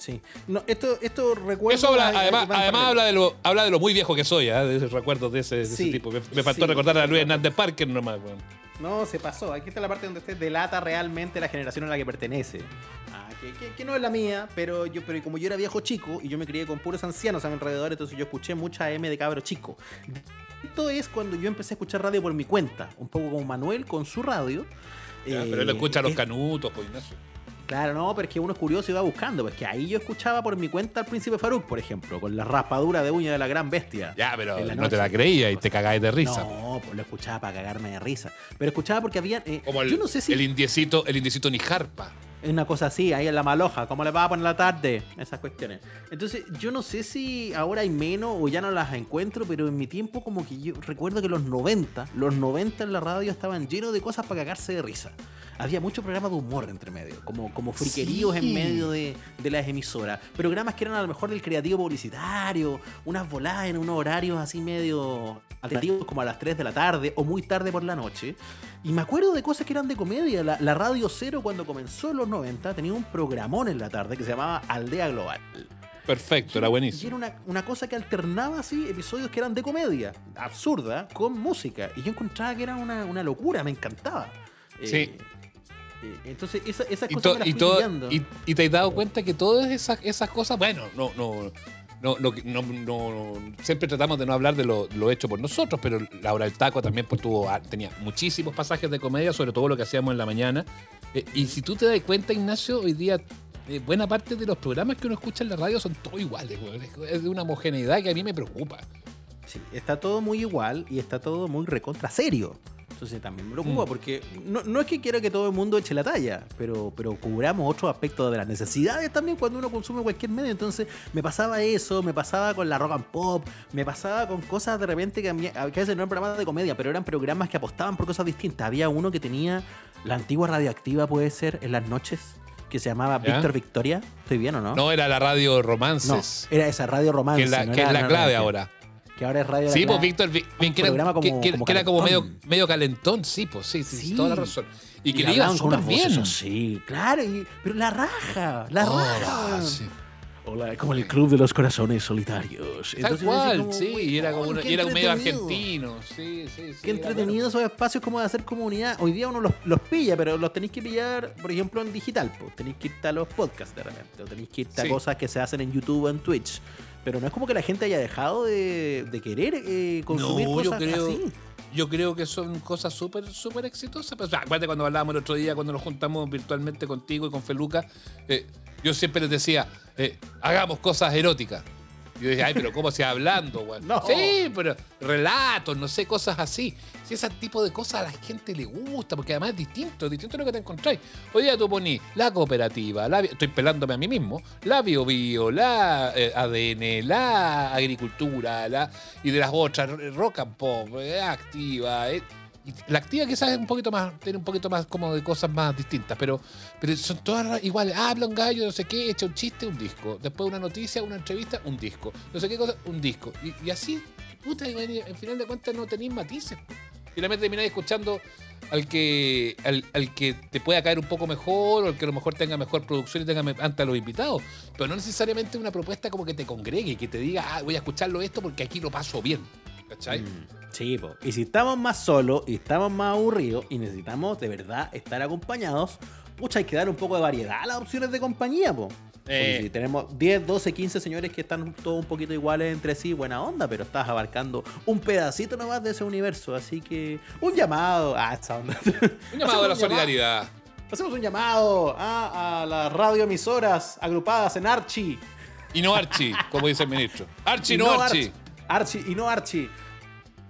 B: sí. No, esto, esto recuerdo.
C: Eso habla-
B: a-
C: además, además habla, de lo, habla de lo muy viejo que soy, ¿ah? de esos recuerdos de ese, de ese
B: Sí,
C: tipo. Me, me faltó
B: sí.
C: recordar a Luis Hernández Parker nomás. weón.
B: No, se pasó. Aquí está la parte donde usted delata realmente la generación a la que pertenece. Ah, que, que- que no es la mía, pero yo pero como yo era viejo chico y yo me crié con puros ancianos a mi alrededor, entonces yo escuché mucha M de cabro chico. Esto es cuando yo empecé a escuchar radio por mi cuenta, un poco como Manuel con su radio.
C: Ya,
B: Eh,
C: pero él escucha a los
B: es-
C: canutos, pues Ignacio.
B: Claro, no, pero es que uno es curioso y va buscando. Pues que ahí yo escuchaba por mi cuenta al príncipe Faruk, por ejemplo, con la raspadura de uña de la gran bestia.
C: Ya, pero no te la creía y te cagáis de risa.
B: No, pues lo escuchaba para cagarme de risa. Pero escuchaba porque había. eh,
C: Como el,
B: yo no sé si.
C: el indiecito, el indiecito ni jarpa.
B: Es una cosa así, ahí en la maloja, ¿cómo le va a poner la tarde? Esas cuestiones. Entonces, yo no sé si ahora hay menos o ya no las encuentro, pero en mi tiempo como que yo recuerdo que los 90, los 90 en la radio estaban llenos de cosas para cagarse de risa. Había muchos programas de humor entre medio, como, como friqueríos
C: Sí.
B: en medio de, de las emisoras. Programas que eran a lo mejor del creativo publicitario, unas voladas en unos horarios así medio alternativos como a las 3 de la tarde o muy tarde por la noche. Y me acuerdo de cosas que eran de comedia. La, la Radio Cero cuando comenzó en los 90 tenía un programón en la tarde que se llamaba Aldea Global.
C: Perfecto, era
B: Y
C: buenísimo.
B: era una, una cosa que alternaba así episodios que eran de comedia, absurda, con música. Y yo encontraba que era una, una locura, me encantaba. Eh,
C: Sí.
B: eh, entonces, esa, esas
C: Y,
B: cosas me las
C: y
B: fui
C: y- y te has dado cuenta que todas esas, esas cosas, bueno, no, no, no, no, no- no- siempre tratamos de no hablar de lo, hecho por nosotros, pero la del taco también pues, tuvo, ah, tenía muchísimos pasajes de comedia, sobre todo lo que hacíamos en la mañana. Eh, y si tú te das cuenta, Ignacio, hoy día eh, buena parte de los programas que uno escucha en la radio son todos iguales, es de una homogeneidad que a mí me preocupa.
B: Sí, está todo muy igual y está todo muy recontra serio. Entonces también me preocupa
C: Mm.
B: porque no, no es que quiera que todo el mundo eche la talla, pero, pero cubramos otros aspectos de las necesidades también cuando uno consume cualquier medio. Entonces me pasaba eso, me pasaba con la rock and pop, me pasaba con cosas de repente que a, mí, a veces no eran programas de comedia, pero eran programas que apostaban por cosas distintas. Había uno que tenía la antigua radioactiva, puede ser, en las noches, que se llamaba. Víctor Victoria. ¿Estoy bien o no?
C: No era la radio
B: No,
C: Romances,
B: era esa radio romance.
C: que es la,
B: no
C: que
B: era
C: es la
B: la
C: clave ahora.
B: Que ahora es radio
C: Sí, pues. Víctor,
B: un
C: que era,
B: como-
C: que- que-
B: como
C: era como medio, medio calentón, sí, pues sí, sí,
B: Sí.
C: toda la razón. Y que le iba súper
B: voces
C: bien.
B: así, claro, y- pero la raja, la
C: Oh,
B: raja.
C: sí.
B: Hola, como el club de los corazones solitarios.
C: Tal cual,
B: como,
C: sí,
B: "Uy,
C: y era como una-
B: qué
C: y era un medio
B: entretenido".
C: argentino, sí, sí, sí.
B: Qué entretenido esos espacios como de hacer comunidad. Hoy día uno los, los pilla, pero los tenéis que pillar, por ejemplo, en digital. Pues. Tenéis que irte a los podcasts de repente. O tenéis que irte
C: Sí.
B: a cosas que se hacen en YouTube o en Twitch. Pero no es como que la gente haya dejado de, de querer eh, consumir
C: No, yo
B: cosas
C: creo-
B: así.
C: Yo creo que son cosas súper, súper exitosas. Pues, acuérdate cuando hablábamos el otro día, cuando nos juntamos virtualmente contigo y con Feluca, eh, yo siempre les decía, eh, hagamos cosas eróticas. Y yo decía, ay, pero ¿cómo se hablando, güey?
B: No.
C: Sí, pero relatos, no sé, cosas así. Si ese tipo de cosas a la gente le gusta, porque además es distinto, es distinto a lo que te encontráis. Hoy día tú ponís la cooperativa, la, estoy pelándome a mí mismo, la bio, bio la eh, ADN, la agricultura, la y de las otras, rock and pop, eh, activa. La activa quizás es un poquito más, tiene un poquito más como de cosas más distintas, pero, pero son todas iguales. Habla un gallo, no sé qué, echa un chiste, un disco. Después una noticia, una entrevista, un disco. No sé qué cosa, un disco. Y, y así, puta, al final de cuentas no tenéis matices. Finalmente termináis escuchando al que, al, al que te pueda caer un poco mejor o al que a lo mejor tenga mejor producción y tenga ante los invitados. Pero no necesariamente una propuesta como que te congregue, que te diga, ah, voy a escucharlo esto porque aquí lo paso bien. ¿Cachai?
B: Mm, Sí, po. y si estamos más solos y estamos más aburridos y necesitamos de verdad estar acompañados, pucha, hay que dar un poco de variedad a las opciones de compañía, po.
C: Eh.
B: si tenemos 10, 12, 15 señores que están todos un poquito iguales entre sí, buena onda, pero estás abarcando un pedacito nomás de ese universo. Así que un llamado. Ah, esa onda.
C: Un llamado (laughs) a la solidaridad.
B: Hacemos un llamado a, a las radioemisoras agrupadas en Archie.
C: Y no Archie, como dice el ministro. Archie,
B: Y
C: no
B: no
C: Archie.
B: Archie y no Archie.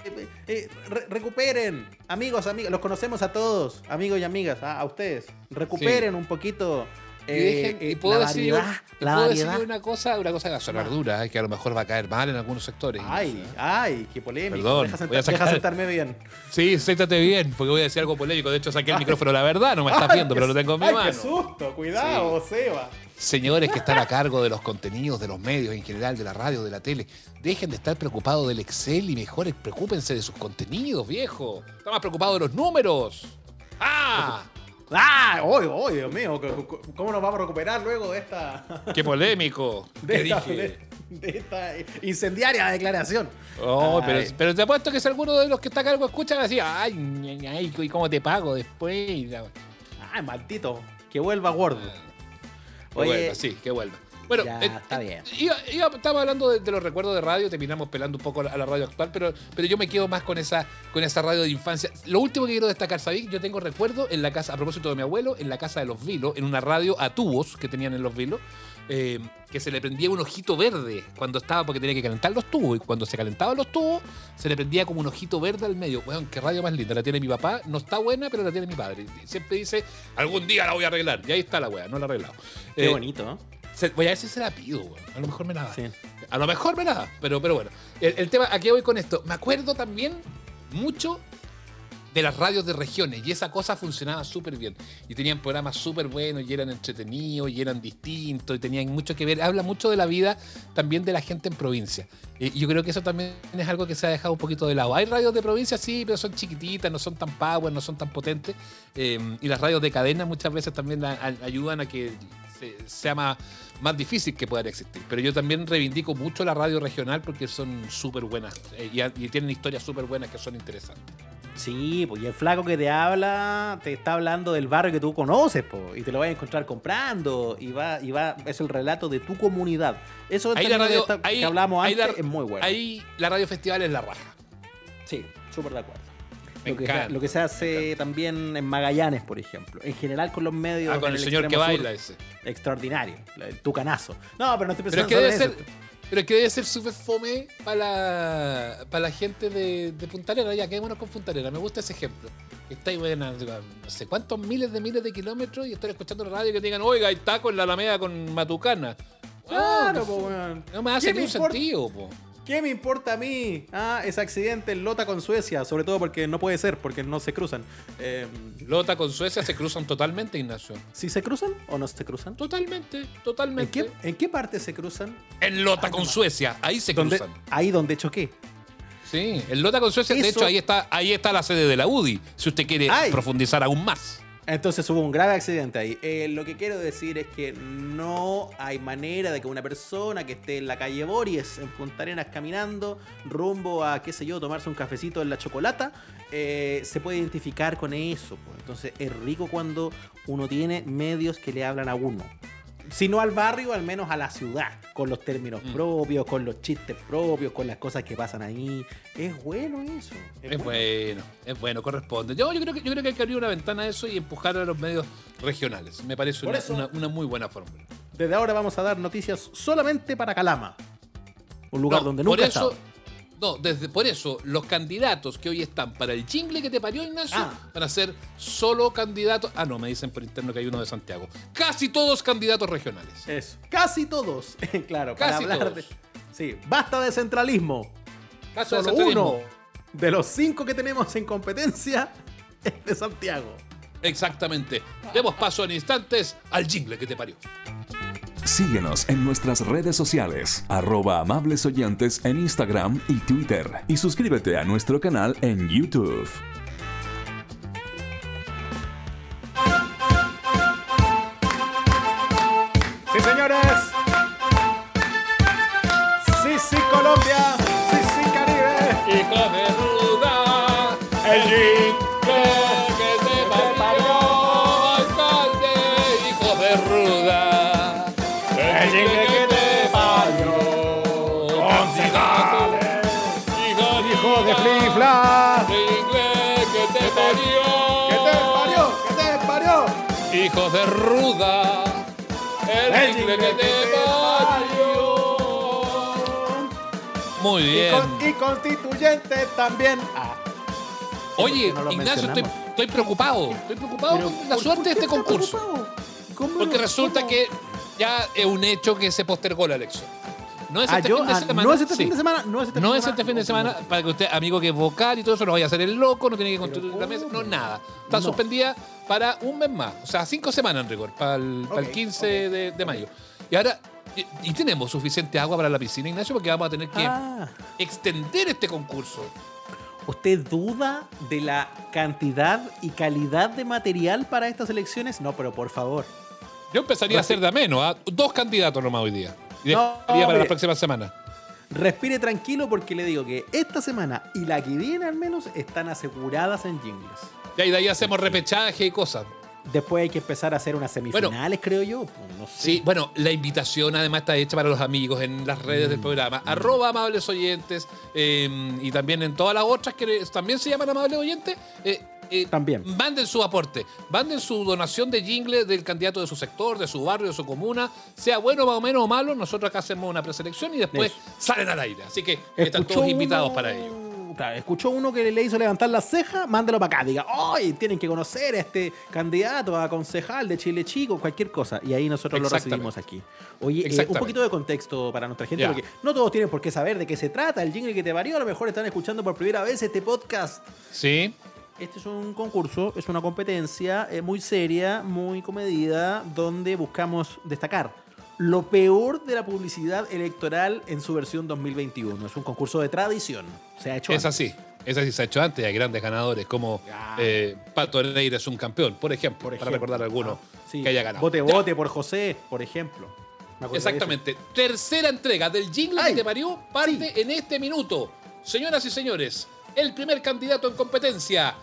B: Eh, eh, re- recuperen, amigos, amigas, los conocemos a todos, amigos y amigas, a, a ustedes. Recuperen un poquito.
C: Y,
B: eh,
C: y
B: eh,
C: puedo,
B: la
C: decir, yo-
B: variedad,
C: y
B: la
C: puedo decir
B: variedad.
C: una cosa, una cosa que va a sonar dura, eh, que a lo mejor va a caer mal en algunos sectores.
B: Ay, ay, qué polémico.
C: Perdón,
B: deja, sentar- deja sentarme bien.
C: Sí, siéntate bien, porque voy a decir algo polémico. De hecho, saqué el micrófono, la verdad, no me estás
B: Ay,
C: viendo, pero lo tengo en mi
B: ay,
C: mano.
B: qué susto, cuidado, Seba.
C: Señores que están a cargo de los contenidos, de los medios en general, de la radio, de la tele, dejen de estar preocupados del Excel y mejor preocúpense de sus contenidos, viejo. Está más preocupado de los números. ¡Ah!
B: ¡Ah! ¡Oye, oye, Dios mío! ¿cómo- ¿Cómo cómo nos vamos a recuperar luego de esta, (laughs)
C: ¡Qué polémico! (laughs)
B: de
C: ¿Qué
B: esta,
C: dije?
B: de, de esta incendiaria declaración?
C: Oh, pero,
B: Ay.
C: pero te apuesto que si alguno de los que está a cargo escucha va a decir, ay, ña, ña, ¿y cómo te pago después?
B: ¡Ay, maldito! Que vuelva gordo.
C: Que
B: Oye,
C: vuelva, sí, que vuelva. Bueno,
B: Ya,
C: eh,
B: está
C: eh,
B: bien.
C: iba- iba- estaba hablando de, de los recuerdos de radio, terminamos pelando un poco a la radio actual, pero, pero yo me quedo más con esa, con esa radio de infancia. Lo último que quiero destacar, Sadik, yo tengo recuerdo en la casa, a propósito de mi abuelo, en la casa de los Vilos, en una radio a tubos que tenían en los Vilos, eh, que se le prendía un ojito verde cuando estaba, porque tenía que calentar los tubos, y cuando se calentaban los tubos, se le prendía como un ojito verde al medio. Weón, qué radio más linda, la tiene mi papá, no está buena, pero la tiene mi padre. Siempre dice, algún día la voy a arreglar, y ahí está la weá, no la he arreglado.
B: Qué
C: Eh,
B: bonito, ¿no?
C: Voy a ver si se la pido, weón. A lo mejor me la da.
B: Sí.
C: A lo mejor me la da, pero, pero bueno. El, el tema, ¿a qué voy con esto? Me acuerdo también mucho de las radios de regiones y esa cosa funcionaba súper bien. Y tenían programas súper buenos y eran entretenidos y eran distintos y tenían mucho que ver. Habla mucho de la vida también de la gente en provincia. Y yo creo que eso también es algo que se ha dejado un poquito de lado. Hay radios de provincia, sí, pero son chiquititas, no son tan power, no son tan potentes. Eh, y las radios de cadena muchas veces también ayudan a que se- sea más, más difícil que puedan existir. Pero yo también reivindico mucho la radio regional porque son súper buenas eh, y, y tienen historias súper buenas que son interesantes.
B: Sí, pues y el flaco que te habla te está hablando del barrio que tú conoces, po, y te lo vas a encontrar comprando y va y va es el relato de tu comunidad. Eso
C: Ahí la radio- ahí-
B: que hablábamos
C: ahí
B: antes
C: la-
B: es muy bueno.
C: Ahí la radio festival es la raja.
B: Sí, súper de acuerdo.
C: Me
B: Lo que, se,
C: encanta,
B: lo que se hace también en Magallanes, por ejemplo. En general con los medios.
C: Ah, con el señor que
B: sur,
C: baila ese.
B: Extraordinario. El tucanazo. No, pero no estoy
C: Pero
B: pensando
C: es que debe
B: sobre
C: ser,
B: eso.
C: pero es que debe ser súper fome para la, para la gente de, de Punta Arenas. Ya, quedémonos con Punta Arenas. Me gusta ese ejemplo. Está ahí, bueno, no sé cuántos miles de miles de kilómetros y estar escuchando la radio y que digan, oiga, hay taco en la Alameda con Matucana.
B: Claro, po, weón.
C: no me hace
B: ¿Qué me
C: ningún sentido, po.
B: ¿Qué me importa a mí? Ah, ese accidente en Lota con Suecia, sobre todo porque no puede ser, porque no se cruzan. Eh,
C: Lota con Suecia se cruzan totalmente, Ignacio.
B: ¿Sí se cruzan o no se cruzan?
C: Totalmente,
B: ¿En
C: totalmente.
B: qué, ¿En qué parte se cruzan?
C: En Lota con Suecia, ahí se
B: ¿Dónde-
C: cruzan.
B: ahí donde choqué.
C: Sí, en Lota con Suecia, de hecho, ahí está, ahí está la sede de la UDI, si usted quiere
B: Ay.
C: profundizar aún más.
B: Entonces hubo un grave accidente ahí. Eh, lo que quiero decir es que no hay manera de que una persona que esté en la calle Bories, en Punta Arenas, caminando, rumbo a, qué sé yo, tomarse un cafecito en la chocolata, eh, se puede identificar con eso. Entonces es rico cuando uno tiene medios que le hablan a uno. Si no al barrio, al menos a la ciudad, con los términos
C: Mm.
B: propios, con los chistes propios, con las cosas que pasan ahí. Es bueno eso.
C: Es bueno, es bueno, corresponde. Yo, yo, creo que, yo creo que hay que abrir una ventana a eso y empujar a los medios regionales. Me parece
B: Por
C: una,
B: eso-
C: una- una muy buena fórmula.
B: Desde ahora vamos a dar noticias solamente para Calama. Un lugar
C: No,
B: donde
C: por
B: nunca
C: eso,
B: estado.
C: No, desde, por eso los candidatos que hoy están para el jingle que te parió, Ignacio,
B: Ah.
C: van a ser solo candidatos. Ah, no, me dicen por interno que hay uno de Santiago. Casi todos candidatos regionales.
B: Eso. Casi todos. (laughs) claro, para
C: Casi
B: hablar
C: todos.
B: de. Sí, basta de centralismo.
C: Basta de
B: Solo
C: centralismo.
B: uno de los cinco que tenemos en competencia (laughs) es de Santiago.
C: Exactamente. Demos paso en instantes al jingle que te parió.
A: Síguenos en nuestras redes sociales, arroba amables oyentes en Instagram y Twitter. Y suscríbete a nuestro canal en YouTube.
B: Sí, señores. Sí, sí, Colombia. El, El jingle
C: jingle que te parió. Muy
B: Y,
C: bien.
B: con- y constituyente también. Ah,
C: Oye,
B: ¿por qué no lo
C: Ignacio, estoy, preocupado. Estoy preocupado
B: pero
C: con la
B: ¿por-
C: suerte de este concurso. Porque resulta
B: ¿Cómo?
C: que ya es un hecho que se postergó la elección. No es
B: Ah,
C: este
B: yo-
C: fin de
B: ah,
C: semana.
B: no es este
C: sí.
B: fin de semana. No es este
C: No
B: fin
C: es este fin de
B: semana.
C: para que usted, amigo que es vocal y todo eso, no vaya a hacer el loco, no tiene que construir la mesa, no, nada. Está
B: No.
C: suspendida para un mes más, o sea, cinco semanas en rigor, para el, para el
B: Ok,
C: 15
B: ok,
C: de, de mayo. Y ahora, y, y tenemos suficiente agua para la piscina, Ignacio, porque vamos a tener que
B: Ah,
C: extender este concurso.
B: ¿Usted duda de la cantidad y calidad de material para estas elecciones? No, pero por favor.
C: Yo empezaría a hacer de a menos, ¿ah? dos candidatos nomás hoy día. Y
B: No,
C: para la próxima semana.
B: Respire tranquilo porque le digo que esta semana y la que viene al menos están aseguradas en jingles.
C: Ya, y de ahí hacemos repechaje y cosas.
B: Después hay que empezar a hacer unas semifinales, creo yo. pues, No sé.
C: Sí, bueno, la invitación además está hecha para los amigos en las redes
B: Mm.
C: del programa. Arroba amables oyentes eh, y también en todas las otras que también se llaman amables oyentes. eh, eh,
B: También.
C: Manden su aporte, manden su donación de jingle del candidato de su sector, de su barrio, de su comuna, sea bueno más o menos o malo. Nosotros acá hacemos una preselección y después
B: Eso.
C: salen al aire. Así que están todos invitados
B: uno-
C: para ello.
B: Claro, escuchó uno que le hizo levantar la ceja, mándalo para acá. Diga, ¡ay! Tienen que conocer a este candidato a concejal de Chile Chico, cualquier cosa. Y ahí nosotros lo recibimos aquí. Oye, eh, un poquito de contexto para nuestra gente, porque no todos tienen por qué saber de qué se trata el jingle que te varió. A lo mejor están escuchando por primera vez este podcast.
C: Sí,
B: Este es un concurso, es una competencia eh, muy seria, muy comedida, donde buscamos destacar lo peor de la publicidad electoral en su versión 2021. Es un concurso de tradición. Se ha hecho
C: es
B: antes.
C: así. Es así, se ha hecho antes. Hay grandes ganadores como eh, Pato Neira es un campeón, por ejemplo,
B: por ejemplo.
C: para recordar alguno
B: Ah, sí.
C: que haya ganado.
B: Bote
C: Ya.
B: bote por José, por ejemplo. De
C: Exactamente. Tercera entrega del jingle
B: Ay,
C: te parió parte en este minuto. Señoras y señores, el primer candidato en competencia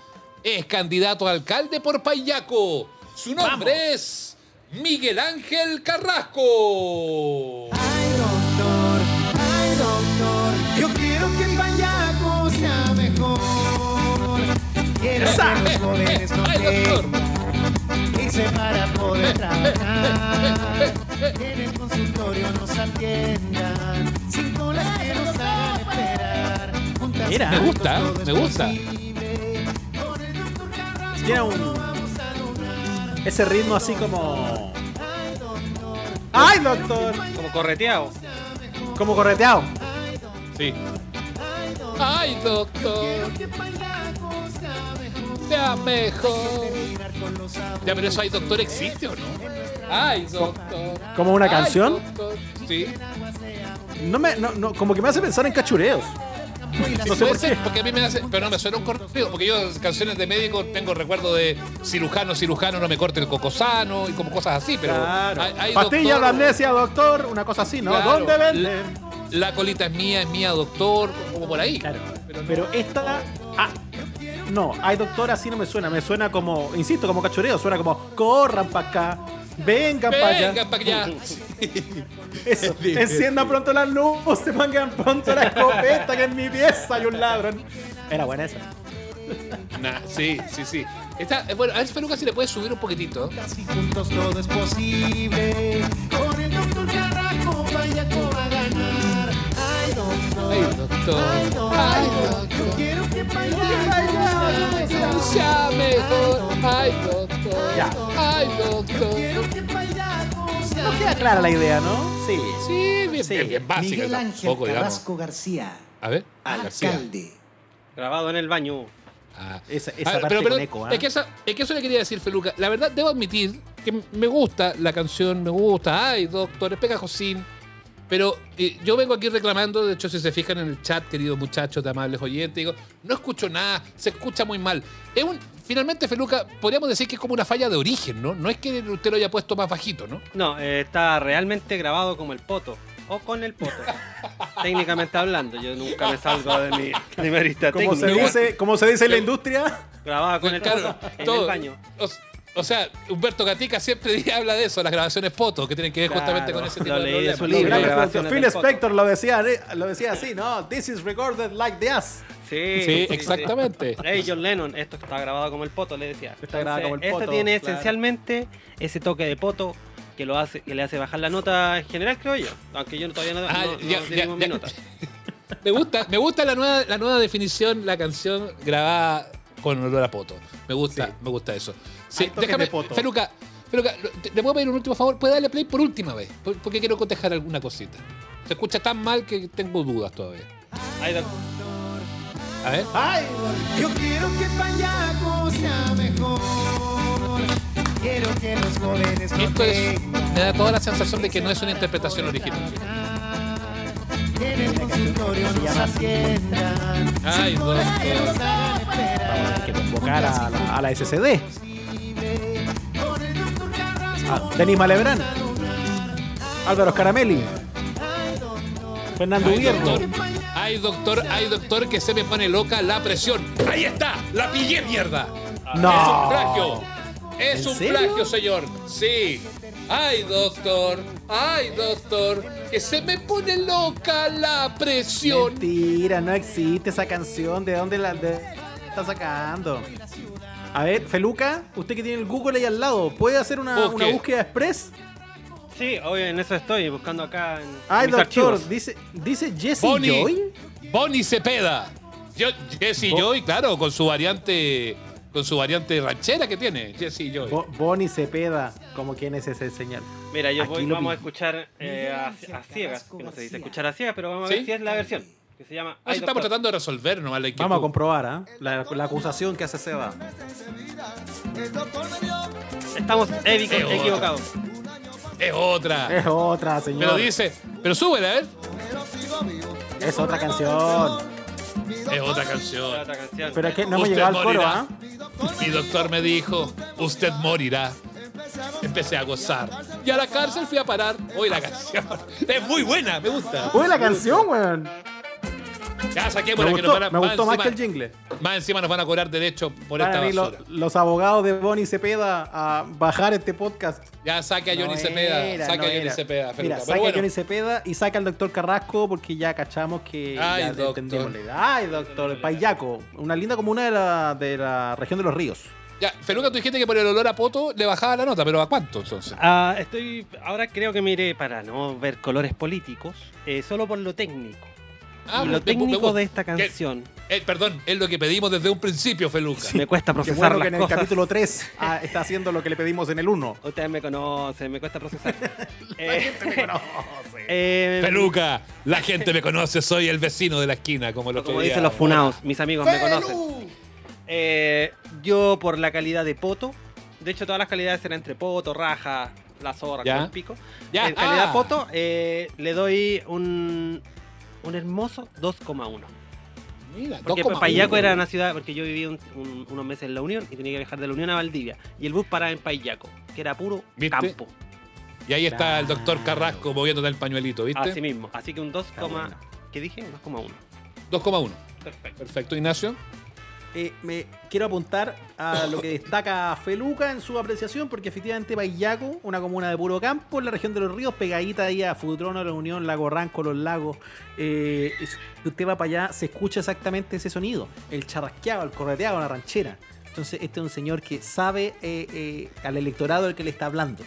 C: es candidato a alcalde por Payaco. Su nombre es Miguel Ángel Carrasco.
E: Ay, doctor, ay, doctor, yo quiero que el Payaco sea mejor. Quiero que los jóvenes no (laughs)
C: Ay, doctor.
E: para poder trabajar. (laughs) En el consultorio nos atiendan, sin colas que nos hagan esperar. Juntas
B: Mira.
C: Me gusta, me gusta.
B: Tiene un-. Ese ritmo así como... ¡Ay, doctor!
D: Como correteado.
B: Como correteado.
C: Sí. Ay, doctor,
E: sea mejor.
C: Ya, pero eso, ¿hay doctor existe o no? Ay, doctor.
B: ¿Como una
C: Ay,
B: canción?
C: doctor. Sí.
B: No me, no, no, como que me hace pensar en cachureos. No sé por qué.
C: porque a mí me hace, pero no me suena un corrido, porque yo canciones de médico tengo recuerdo de cirujano, cirujano, no me corte el cocosano y como cosas así, pero
B: Claro.
C: hay, hay
B: Pastilla
C: doctor-
B: de amnesia, doctor, una cosa así, ¿no?
C: Claro.
B: ¿Dónde venden?
C: La colita es mía, es mía, doctor, como por ahí.
B: Claro.
C: Pero no-
B: Pero esta. ah, no, hay doctor así no me suena. Me suena como, insisto, como cachureo. Suena como, corran para acá, vengan para allá.
C: Venga para allá. (laughs)
B: Eso. (laughs) Enciendan pronto las luces, pongan pronto la escopeta que en mi pieza hay un ladrón. Era buena esa.
C: Nah, sí, sí, sí. Eh, bueno, a ver, Feluca, si le puedes subir un poquitito.
E: Si juntos todo es posible. Con el doctor Carrasco, Payaco va Ay, doctor.
C: Ay, doctor.
E: Ay, Yo
C: doctor.
E: quiero que Payaco sea mejor.
C: Sea mejor. Ay, doctor.
B: Ya.
C: Ay, doctor.
E: Quiero que sea
B: No queda clara la idea, ¿no? Sí.
C: Sí, bien,
B: Sí.
C: bien, bien básica.
F: Miguel Ángel
C: digamos.
F: Carrasco García,
C: A ver. García.
F: alcalde.
D: Grabado en el baño.
C: Ah.
B: Esa, esa
C: Ah,
B: parte
C: pero, pero
B: con eco, ¿ah?
C: es, que esa- es que eso le quería decir, Feluca. La verdad, debo admitir que me gusta la canción, me gusta. Ay, doctor, es pegajosín. Pero eh, yo vengo aquí reclamando, de hecho, si se fijan en el chat, queridos muchachos de amables oyentes, digo, no escucho nada, se escucha muy mal. Es un, finalmente, Feluca, podríamos decir que es como una falla de origen, ¿no? No es que usted lo haya puesto más bajito, ¿no?
D: No, eh, está realmente grabado como el poto. O con el poto. (laughs) Técnicamente hablando, yo nunca me salgo de mi (laughs) primerista
B: Como se,
D: técnica.
B: dice, como se dice en la industria,
D: Grabada con el
C: Claro,
D: poto en
C: todo.
D: el baño.
C: O, o sea, Humberto Gatica siempre (laughs) habla de eso, las grabaciones fotos, que tienen que ver justamente
D: Claro,
C: con ese
D: lo
C: tipo de
D: leí de su
C: ¿no?
D: libro. Grabaciones
B: Phil. Spector lo decía, lo decía así, ¿no? This is recorded like this.
D: Sí,
C: Sí, exactamente.
D: Hey, John Lennon, esto está grabado como el poto, le decía.
B: Está grabado como el poto,
D: tiene
B: claro.
D: esencialmente ese toque de poto que lo hace, que le hace bajar la nota general, creo yo. Aunque yo todavía no,
C: Ah,
D: no, no
C: ya, ya,
D: dirimo mi
C: ya.
D: nota.
C: Me gusta, me gusta la nueva, la nueva definición, la canción grabada con olor a poto. Me gusta,
B: Sí.
C: me gusta eso. Sí, déjame. Feluca, Feluca, te- le puedo pedir un último favor. ¿Puede darle play por última vez? Por- Porque quiero cotejar alguna cosita. Se escucha tan mal que tengo dudas todavía.
D: Ahí
C: A ver.
B: ¡Ay!
E: Yo quiero que Payaco sea mejor. Quiero que los jóvenes no
C: Esto es, me da toda la sensación de que no es una interpretación original. Ay, doctor.
E: esperar.
B: Hay que convocar a la, a la SCD.
E: Con el doctor Carrasco,
B: A Denis Malebrán. Álvaro Scaramelli. Fernando
C: Ay,
B: Gubierno.
C: doctor. Ay, doctor, ay, doctor, que se me pone loca la presión. Ahí está, la pillé, mierda. Es un
B: No.
C: plagio. Es
B: ¿En
C: un
B: serio?
C: plagio, señor. Sí. Ay, doctor. Ay, doctor. Que se me pone loca la presión.
B: Mentira, no existe esa canción. ¿De dónde la de- está sacando? A ver, Feluca, usted que tiene el Google ahí al lado, ¿puede hacer una, una búsqueda express?
D: Sí, obvio, en eso estoy, buscando acá en
B: Ay,
D: mis
B: doctor,
D: archivos.
B: dice, dice Jesse
C: Bonnie.
B: Joy.
C: Bonnie Cepeda. Yo, Jesse
B: Bo-
C: Joy, claro, con su variante. Con su variante ranchera que tiene. Jesse Joy.
B: Bo- Bonnie Cepeda, como quien es ese señal.
D: Mira, yo
B: Aquí
D: voy,
B: lo
D: vamos a escuchar eh, a, a ciegas, no se dice escuchar a ciegas, pero vamos a
C: ¿Sí?
D: ver si es la versión, que se llama
C: si estamos tratando de resolver nomás la.
B: Vamos a comprobar, ¿ah? La, la acusación que hace Seba.
D: Estamos
C: Eh,
D: equivocados.
C: Es otra.
B: Es otra, señor.
C: Pero dice. Pero súbela, a ver.
B: Es otra canción.
C: Es otra canción.
D: Otra canción.
B: Pero es que no hemos
C: Usted
B: llegado al coro,
C: morirá.
B: ¿ah?
C: Mi doctor me dijo, usted morirá. Empecé a gozar. Y a la cárcel fui a parar. Hoy la canción. (laughs) Es muy buena, me gusta.
B: Uy, la canción, weón.
C: Ya saquemos
B: Me
C: la que
B: gustó,
C: nos van a
B: me gustó más
C: encima,
B: que el jingle.
C: más encima nos van a cobrar derecho por
B: a
C: esta
B: lo-
C: basura.
B: los abogados de Bonnie Cepeda a bajar este podcast.
C: Ya saque a Johnny
B: No
C: Cepeda.
B: era,
C: saque
B: no
C: a Johnny
B: era.
C: Cepeda.
B: Mira,
C: Feluca. Pero
B: saca a
C: bueno,
B: Johnny Cepeda y saca al doctor Carrasco porque ya cachamos que
C: Ay,
B: ya
C: doctor.
B: entendemos la idea. Ay, doctor. Payaco, una linda comuna de la, de la región de los ríos.
C: ya, Feluca, tú dijiste que por el olor a poto le bajaba la nota, pero ¿a cuánto entonces?
D: Ah, estoy, ahora creo que miré, para no ver colores políticos, eh, solo por lo técnico.
C: Ah,
D: y
C: me-
D: lo
C: me-
D: técnico
C: me-
D: de esta
C: que-
D: canción.
C: eh, perdón, es lo que pedimos desde un principio, Feluca.
D: Me cuesta procesar
B: bueno que
D: las
B: en el capítulo 3 ah, está haciendo lo que le pedimos en el 1.
D: Ustedes me conocen, me cuesta procesar. (laughs) Eh, (laughs) eh,
C: Feluca, la gente me conoce, soy el vecino de la esquina, como otro
D: como dicen los funaos, mis amigos me conocen. Eh, yo por la calidad de poto, de hecho todas las calidades eran entre poto, raja, la zorra,
C: Ya.
D: con el pico.
C: Ya,
D: en calidad
C: ah.
D: poto eh, le doy un, un hermoso 2,1.
C: Mira,
D: Porque
C: 2,1.
D: Payaco era una ciudad, porque yo viví un- un- unos meses en la Unión y tenía que viajar de la Unión a Valdivia. Y el bus paraba en Payaco, que era puro
C: ¿Viste?
D: campo.
C: Y ahí está el doctor Carrasco moviéndote el pañuelito, ¿viste?
D: Así mismo. Así que un 2,
B: bueno.
D: ¿qué dije? Un 2,1.
C: 2,1.
D: Perfecto.
C: Perfecto, Ignacio.
B: Eh, me quiero apuntar a lo que destaca Feluca en su apreciación, porque efectivamente Payaco, una comuna de puro campo en la región de los ríos, pegadita ahí a Futrono, La Unión, Lago Ranco, Los Lagos. Eh, usted va para allá, se escucha exactamente ese sonido: el charrasqueado, el correteado, la ranchera. Entonces, este es un señor que sabe eh, eh, al electorado al que le está hablando.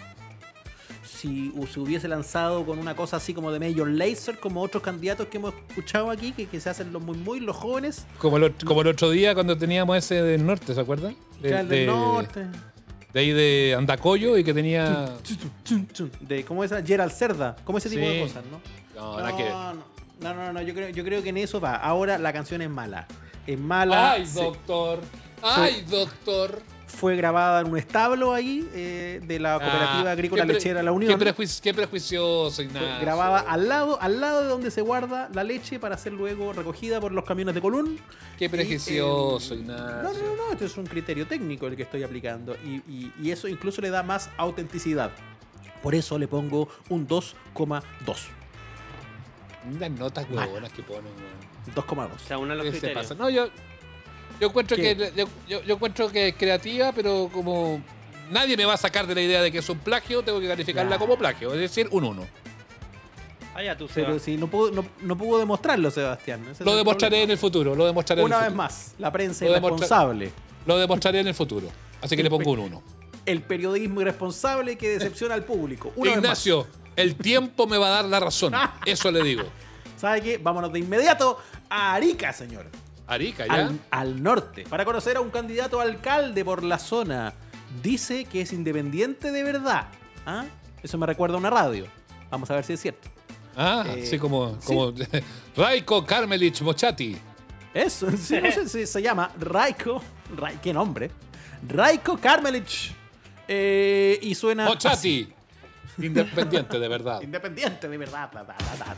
B: Si se hubiese lanzado con una cosa así como de Major Laser, como otros candidatos que hemos escuchado aquí, que, que se hacen los muy muy, los jóvenes,
C: Como el, ot- como el otro día cuando teníamos ese del norte, ¿se acuerdan? De,
B: del
C: de-
B: norte.
C: de ahí de Andacoyo y que tenía.
B: de cómo esa Gerald Cerda, como ese tipo
C: Sí.
B: de cosas, ¿no?
C: No,
B: No,
C: que
B: no, no, no, no, yo creo, yo creo que en eso va. Ahora la canción es mala. Es mala.
C: Ay,
B: se-
C: doctor. Ay, doctor.
B: Fue grabada en un establo ahí eh, de la cooperativa
C: Ah,
B: agrícola lechera La
C: Qué,
B: Unión.
C: prejuici- qué prejuicioso,
B: Fue
C: Ignacio.
B: grabada al lado, al lado de donde se guarda la leche para ser luego recogida por los camiones de Colún.
C: Qué prejuicioso,
B: Y, eh,
C: Ignacio.
B: No, no, no, no, esto es un criterio técnico el que estoy aplicando y, y- y eso incluso le da más autenticidad. Por eso le pongo un 2,2.
C: Las notas huevonas que ponen, weón.
B: 2,2.
D: O sea, uno de los
C: ¿Qué se
D: criterios.
C: pasa? No, yo, yo encuentro
B: ¿Qué?
C: que yo, yo- yo encuentro que es creativa, pero como nadie me va a sacar de la idea de que es un plagio, tengo que calificarla
B: Claro.
C: como plagio, es decir, un 1.
D: Allá tú,
B: Pero si no pudo, no, no pudo demostrarlo, Sebastián. Ese
C: Lo demostraré en el futuro, lo demostraré en
B: Una
C: el
B: vez
C: futuro.
B: más, la prensa
C: Lo demostra-
B: irresponsable.
C: Lo demostraré en el futuro. Así que le pongo un 1.
B: El periodismo irresponsable que decepciona al público. Una
C: Ignacio, el tiempo me va a dar la razón. (laughs) Eso le digo.
B: ¿Sabe qué? Vámonos de inmediato a Arica, señor.
C: Arica, ¿ya?
B: Al, al norte. Para conocer a un candidato a alcalde por la zona. Dice que es independiente de verdad. ¿Ah? Eso me recuerda a una radio. Vamos a ver si es cierto.
C: Ah,
B: Eh,
C: sí, como, como (laughs) Raiko Karmelich Mochati.
B: Eso, (laughs) sí, no sé si se llama Raiko. Ra- ¿Qué nombre? Raiko Karmelich. Eh, y suena. así.
C: Mochati. (laughs) Independiente, de verdad.
B: Independiente de verdad. da, da, da, da.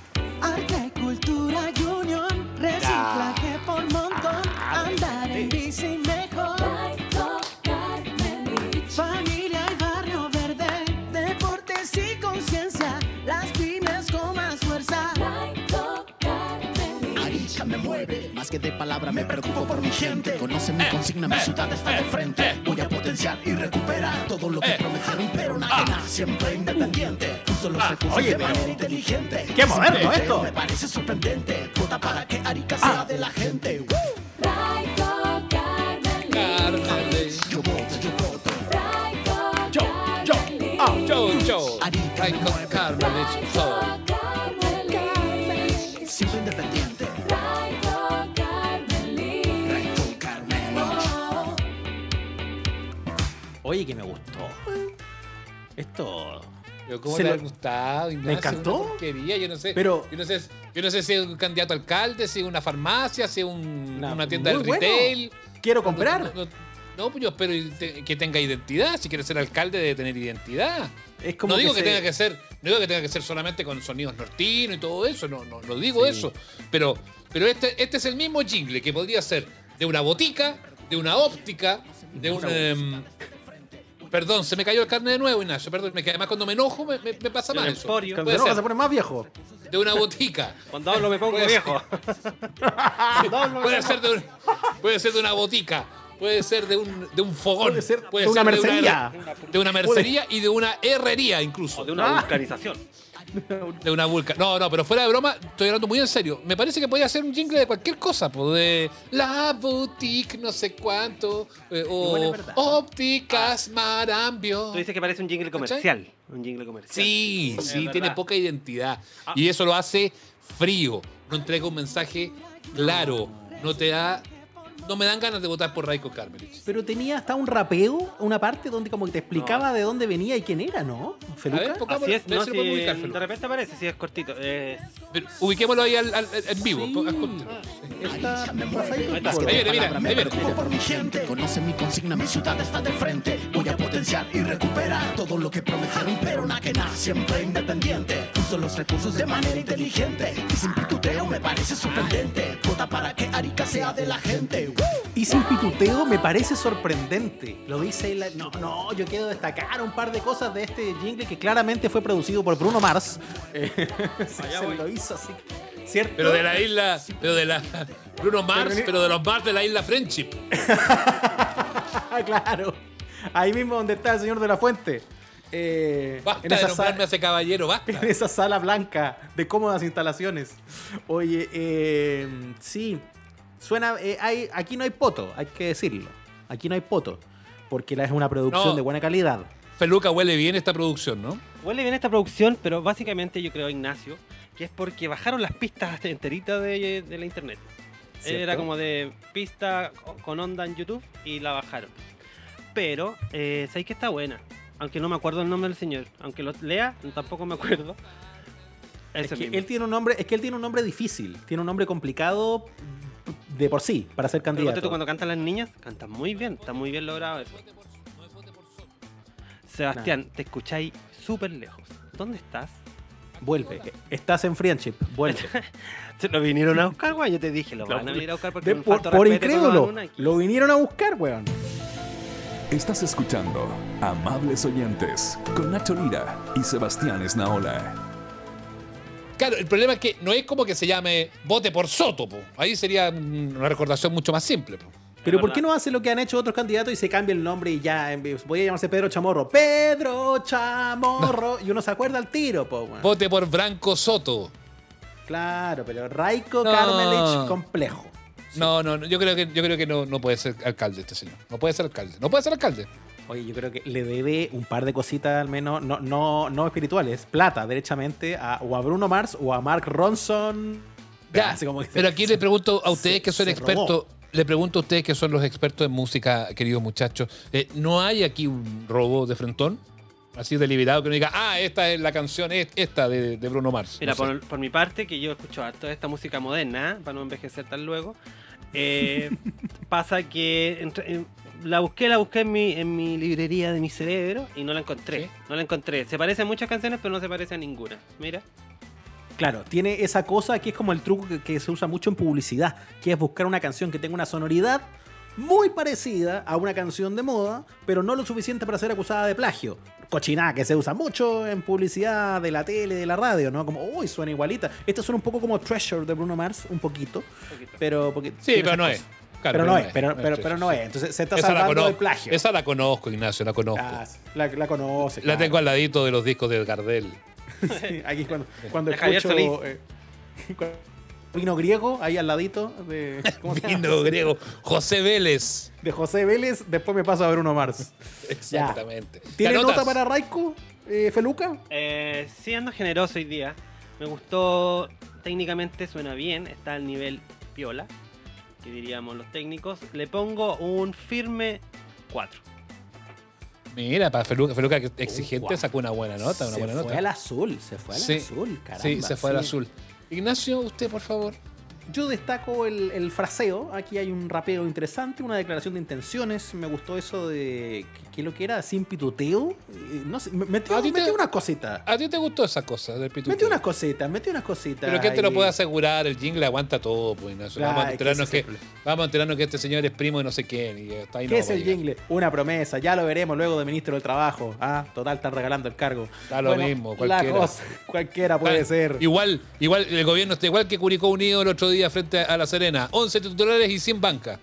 E: Arte, cultura unión, reciclaje que de palabra me preocupo por mi gente. Conoce mi consigna, mi ciudad está de frente. Voy a potenciar y recuperar todo lo que prometieron, pero nada nada, siempre independiente. Uso los recursos
B: oye,
E: de
B: pero-
E: manera inteligente.
B: ¡Qué moderno esto!
E: Me parece sorprendente. Vota para que Arica sea de la gente. Yo voto, yo voto.
F: Raico
B: Yo, yo, ah.
E: Arica
C: Ay,
B: Oye, que me gustó. Esto.
C: Pero ¿Cómo
B: Se
C: le ha gustado? Ignacio?
B: encantó.
C: Una porquería, yo no sé.
B: Pero-
C: yo no sé, yo no sé si es un candidato a alcalde, si es una farmacia, si es un-
B: Una-
C: una tienda de
B: bueno.
C: retail.
B: Quiero comprar.
C: No, no, pues yo espero que tenga identidad. Si quiere ser alcalde, debe tener identidad.
B: Es como
C: no digo que,
B: se-
C: tenga que ser, no digo que tenga que ser solamente con sonidos nortinos y todo eso, no, no, no digo eso. Pero, pero este, este es el mismo jingle que podría ser de una botica, de una óptica, de un. em, perdón, se me cayó el carne de nuevo, Ignacio. Perdón, me, además cuando me enojo me, me- me pasa mal eso.
D: emporio.
B: Cuando
C: ser.
B: se pone más viejo.
C: De una botica.
D: Cuando hablo me pongo
C: Puede
D: viejo. (laughs)
C: Puede ser de, un- puede ser de una botica. Puede ser de un, de un fogón.
B: Puede ser de una mercería.
C: de una mercería y de una herrería incluso.
D: O de una vulcanización.
C: De una vulca. No, no, pero fuera de broma, estoy hablando muy en serio. Me parece que podría ser un jingle de cualquier cosa, de la boutique, no sé cuánto, eh, o ópticas Marambio.
D: Tú dices que parece un jingle comercial. Un jingle comercial.
C: Sí, sí, tiene poca identidad.
B: Ah.
C: Y eso lo hace frío. No entrega un mensaje claro. No te da. No me dan ganas de votar por Raiko Carmelich.
B: Pero tenía hasta un rapeo, una parte donde como que te explicaba de dónde venía y quién era, ¿no?
C: A ver,
B: Feluca.
C: pongámoslo,
D: Así es, no,
C: si
D: si
C: ubicar,
D: de repente aparece, sí, es cortito. Es
C: Pero ubiquémoslo ahí al- al- en vivo.
B: Sí.
E: mueve.
B: ahí,
C: viene, mira, ahí
E: me
C: viene.
E: preocupo por mi gente. Conoce mi consigna, mi ciudad está de frente. Voy a potenciar y recuperar todo lo que prometieron, pero nada que nada, siempre independiente. Uso los recursos de manera inteligente y sin pituteo me parece sorprendente. Vota para que Arica sea de la gente.
B: Y sin pituteo me parece sorprendente. Lo dice la... No, no, yo quiero destacar un par de cosas de este jingle que claramente fue producido por Bruno Mars. (laughs) Eh, se, se lo hizo así. ¿Cierto?
C: Pero de la isla. Pero de la. Bruno Mars,
B: Pero-
C: de los Mars de la isla Friendship. (laughs)
B: Claro. Ahí mismo donde está el señor de la fuente. Eh,
C: Basta
B: en,
C: de
B: esa
C: nombrarme a ese caballero, basta. (laughs)
B: en esa sala blanca de cómodas instalaciones. Oye, eh, sí. Suena. eh, hay, aquí no hay poto, hay que decirlo. Aquí no hay poto. Porque la- es una producción
C: No.
B: de buena calidad.
C: Feluca huele bien esta producción, ¿no?
D: Huele bien esta producción, pero básicamente yo creo, Ignacio, que es porque bajaron las pistas enteritas de, de la internet.
B: ¿Cierto?
D: Era como de pista con onda en YouTube y la bajaron. Pero, eh, sabéis que está buena. Aunque no me acuerdo el nombre del señor. Aunque lo lea, tampoco me acuerdo.
B: Es
D: Ese
B: que
D: mismo.
B: él tiene un nombre, es que él tiene un nombre difícil, tiene un nombre complicado de por sí para ser
D: Pero
B: candidato.
D: tú, cuando cantan las niñas, cantan muy bien, está muy bien logrado eso. Sebastián, te escucháis súper lejos. ¿Dónde estás?
B: Vuelve, estás en friendship, vuelve. (laughs)
D: Se lo vinieron a buscar, güey. Yo te dije, lo van a venir a buscar porque
B: De-
D: un
B: por, por incrédulo, lo vinieron a buscar, weón.
A: Estás escuchando Amables Oyentes con Nacho Lira y Sebastián Esnaola.
C: Claro, el problema es que no es como que se llame vote por Soto, po. Ahí sería una recordación mucho más simple, po.
B: Pero ¿por qué no hace lo que han hecho otros candidatos y se cambia el nombre y ya voy a llamarse Pedro Chamorro? Pedro Chamorro. Y uno se acuerda al tiro, po, weón.
C: Vote por Branco Soto.
B: Claro, pero Raiko
C: No.
B: Carmelich complejo.
C: No, no, no, yo creo que, yo creo que no, no puede ser alcalde este señor. No puede ser alcalde. No puede ser alcalde.
B: Oye, yo creo que le debe un par de cositas al menos, no, no, no espirituales, plata, derechamente, a, o a Bruno Mars o a Mark Ronson.
C: Ya,
B: como que
C: pero
B: se-
C: aquí le pregunto a ustedes
B: se-
C: que son expertos, le pregunto a ustedes que son los expertos en música, queridos muchachos, eh, ¿no hay aquí un robo de frentón? Así deliberado que uno diga, ah, esta es la canción, es- esta de, de Bruno Mars.
D: Mira,
C: No sé.
D: por, por mi parte, que yo escucho harto de esta música moderna, para no envejecer tan luego, eh, (laughs) pasa que entre- eh, la busqué, la busqué en mi, en mi librería de mi cerebro y no la encontré.
C: ¿Sí?
D: No la encontré. Se parecen muchas canciones, pero no se parece a ninguna. Mira.
B: Claro, tiene esa cosa que es como el truco que, que se usa mucho en publicidad, que es buscar una canción que tenga una sonoridad muy parecida a una canción de moda, pero no lo suficiente para ser acusada de plagio. Cochinada que se usa mucho en publicidad de la tele, de la radio, ¿no? Como, uy, suena igualita. Esto suena un poco como Treasure de Bruno Mars, un poquito.
D: poquito.
B: Pero, porque
C: Sí, pero no es. Claro,
B: pero no es, pero,
C: no
B: pero,
C: es,
B: pero
C: sí,
B: no
C: sí.
B: es. Entonces se está
C: Esa la,
B: salvando del
C: conozco,
B: plagio.
C: esa la conozco, Ignacio, la conozco.
B: Ah, la, la conoce.
C: la
B: claro.
C: tengo al ladito de los discos de Gardel.
B: Sí, aquí cuando, cuando
D: De Javier
B: escucho
D: Solís.
B: eh, cuando- vino griego ahí al ladito de, (laughs) ¿cómo se llama?
C: Vino griego. José Vélez.
B: de José Vélez, después me paso a Bruno Mars.
C: Exactamente.
B: ¿Tiene
C: ¿Te anotas?
B: nota para Raiko, eh, Feluca?
D: Eh, siendo generoso hoy día, me gustó técnicamente, suena bien, está al nivel piola, que diríamos los técnicos. Le pongo un firme 4.
C: Mira, para Feluca, Feluca que exigente sacó una buena nota, una
B: se
C: buena
B: fue
C: nota.
B: al azul, se fue al
C: Sí,
B: azul, caramba.
C: sí, se fue al
B: sí.
C: azul. Ignacio, usted, por favor.
B: Yo destaco el, el fraseo. Aquí hay un rapeo interesante, una declaración de intenciones. Me gustó eso de. ¿Qué, lo que era? Sin pituteo. Eh, No sé, me- metió,
C: ¿A ti te-
B: metió unas cositas.
C: ¿A ti te gustó esa cosa del pituteo?
B: Metió unas cositas, metió unas cositas.
C: Pero ¿quién te lo puede asegurar? El jingle aguanta todo, pues.
B: Claro,
C: vamos, a
B: que
C: enterarnos que, vamos a enterarnos que este señor es primo de no sé quién. Y está ahí no
B: ¿Qué es el jingle? Una promesa, ya lo veremos luego de ministro del Trabajo. Ah, total, están regalando el cargo.
C: Da lo mismo,
B: La
C: cualquiera.
B: cosa, (laughs) cualquiera puede ser.
C: Igual, igual el gobierno está igual que Curicó Unido el otro día frente a La Serena. 11 titulares y 100 bancas.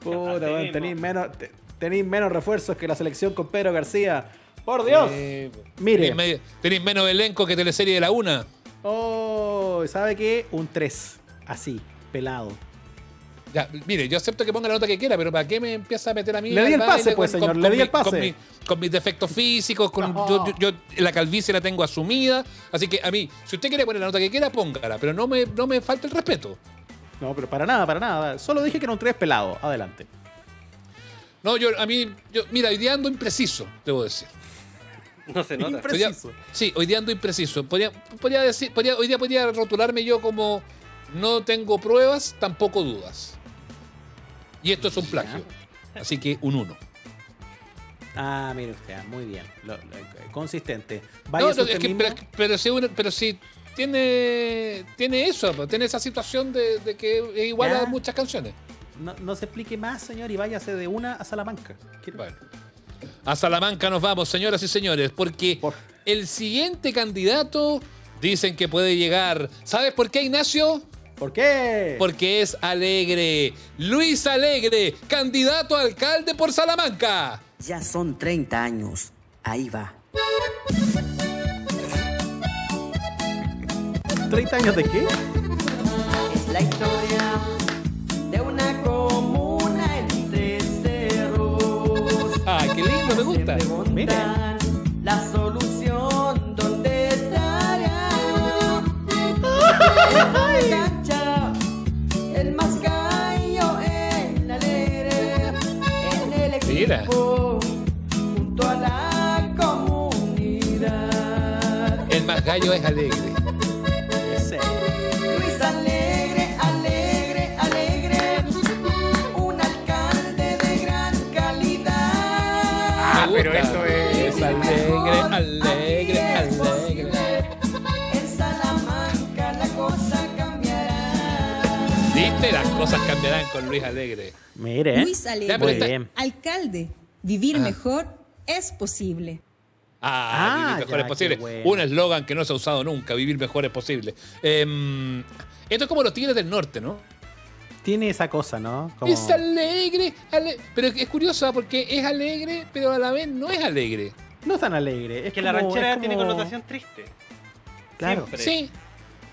B: Puta,
D: Así
B: weón,
D: mismo.
B: tenéis menos, te- tenéis menos refuerzos que la selección con Pedro García. ¡Por Dios!
C: Eh,
B: Mire.
C: Tenéis menos elenco que teleserie de la una.
B: Oh, ¿sabe qué? Un 3. Así, pelado.
C: Ya, mire, yo acepto que ponga la nota que quiera, pero ¿para qué me empieza a meter a mí?
B: Le di el pase, pues, señor, le di
C: mi-
B: el pase.
C: Con, mi- con mis defectos físicos, con,
B: No.
C: yo, yo- yo la calvicie la tengo asumida. Así que a mí, si usted quiere poner la nota que quiera, póngala, pero no me, no me falte el respeto.
B: No, pero para nada, para nada. Solo dije que era un 3 pelado. Adelante.
C: No, yo, a mí, yo, mira, hoy día ando impreciso, debo decir.
D: No se nota.
B: Impre-
C: Hoy día-
B: Preciso.
C: sí, hoy día ando impreciso. Podría, podría decir, podría- hoy día podría rotularme yo como no tengo pruebas, tampoco dudas. Y esto es un plagio. Así que un 1.
B: Ah, mire usted, ah, muy bien. Lo- lo- consistente.
C: No, no, es que, pero, pero si, uno- pero si tiene, tiene eso, pues, tiene esa situación de, de que es igual
B: Ya.
C: a muchas canciones.
B: no, no se explique más, señor, y váyase de una a Salamanca. Quiero-
C: Bueno. A Salamanca nos vamos, señoras y señores, porque
B: Por-
C: el siguiente candidato dicen que puede llegar. ¿Sabes por qué, Ignacio?
B: ¿Por qué?
C: Porque es alegre. Luis Alegre, candidato a alcalde por Salamanca.
G: Ya son 30 años. Ahí va.
B: ¿30 años de qué?
G: Es la historia de una comuna entre cerros.
C: Ay, qué lindo, me gusta.
G: Preguntan la solución dónde estará. (laughs)
C: Mira.
G: junto a la comunidad.
C: El más gallo es alegre. Las cosas cambiarán con Luis Alegre.
B: Mire.
H: Luis Alegre,
C: Ya, pero
B: Muy
C: está-
B: bien.
H: alcalde, vivir mejor es posible.
C: Ah,
B: Ah,
C: vivir mejor
B: ya,
C: es posible.
B: bueno.
C: Un eslogan que no se ha usado nunca, vivir mejor es posible. Em, esto es como los Tigres del Norte, ¿no?
B: Tiene esa cosa, ¿no? Como-
C: Es alegre, ale- pero es curioso porque es alegre, pero a la vez no es alegre.
B: No es tan alegre. Es
D: que la ranchera tiene connotación triste.
B: Claro.
D: Siempre.
C: Sí,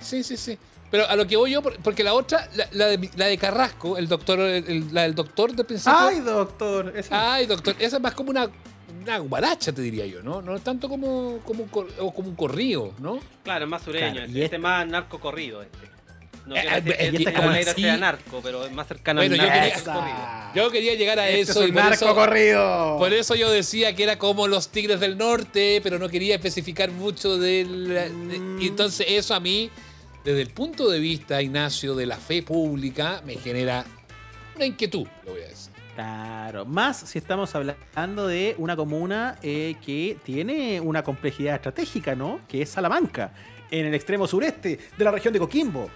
C: sí, sí, sí. Pero a lo que voy yo, por- porque la otra, la, la de, la de Carrasco, el doctor, el- el- la del doctor de principio.
B: Ay, doctor. esa-
C: Ay, doctor, esa es más como una, una guaracha, te diría yo, ¿no? No tanto como, como, un, cor- o como un corrido, ¿no?
D: Claro, es más sureño.
B: Claro,
D: este,
B: y
D: este es más narco corrido. Este. No
C: Eh,
D: quiero decir
C: eh,
D: el
C: este es como
D: sea narco, pero es más cercano
C: Bueno,
D: al
C: yo
D: narco
C: quería-. Yo quería llegar a
B: Este
C: eso
B: es
C: y
B: un
C: por
B: narco
C: eso,
B: corrido.
C: por eso yo decía que era como los Tigres del Norte, pero no quería especificar mucho de la- de- y entonces eso a mí, desde el punto de vista, Ignacio, de la fe pública, me genera una inquietud, lo voy a decir.
B: Claro, más si estamos hablando de una comuna eh, que tiene una complejidad estratégica, ¿no? Que es Salamanca, en el extremo sureste de la región de Coquimbo.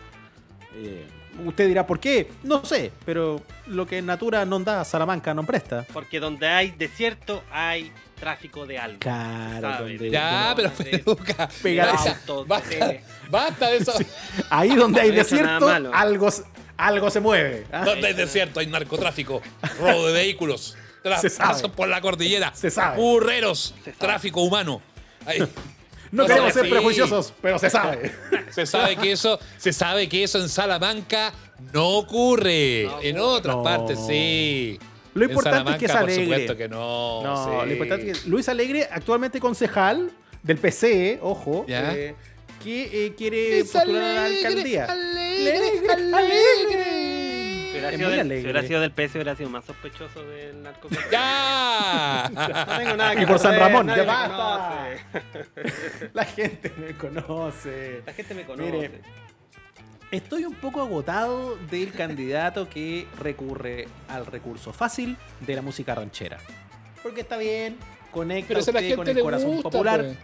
B: Eh, Usted dirá, ¿por qué? No sé, pero lo que Natura no da, Salamanca no presta.
D: Porque donde hay desierto hay tráfico de algo.
B: Claro, donde-
C: Ya, pero.
B: Pega-
C: basta,
D: de-
C: basta de eso.
B: Ahí donde hay
D: No
B: desierto, algo, se- algo se mueve. ¿ah?
C: Donde hay desierto, hay narcotráfico, robo de vehículos, (laughs) pasos por la cordillera,
B: Se sabe.
C: burreros,
D: Se sabe.
C: tráfico humano. Ahí,
B: No
C: No
B: queremos ser prejuiciosos, pero se sabe. (laughs)
C: se sabe que eso, se sabe que eso en Salamanca no ocurre.
D: No
C: en otras
B: No.
C: partes sí.
B: Lo importante es que es alegre.
C: Por supuesto que no.
B: No,
C: sí.
B: lo importante es que Luis Alegre, actualmente concejal del PC, ojo,
C: Ya.
B: eh, que eh, quiere
C: Es
B: postular a la alcaldía.
C: alegre,
B: Alegre,
C: alegre.
D: Si hubiera,
B: Es
D: sido
B: muy
D: del,
B: alegre.
D: si hubiera sido del PS, hubiera sido más sospechoso del narcotráfico.
C: ¡Ya!
D: No tengo nada que
B: Y por San Ramón, ya basta. (laughs) La gente me conoce.
D: La gente me conoce.
B: Mire, Estoy un poco agotado del candidato que recurre al recurso fácil de la música ranchera. Porque está bien, conecta usted con el corazón
C: gusta,
B: popular.
C: pues.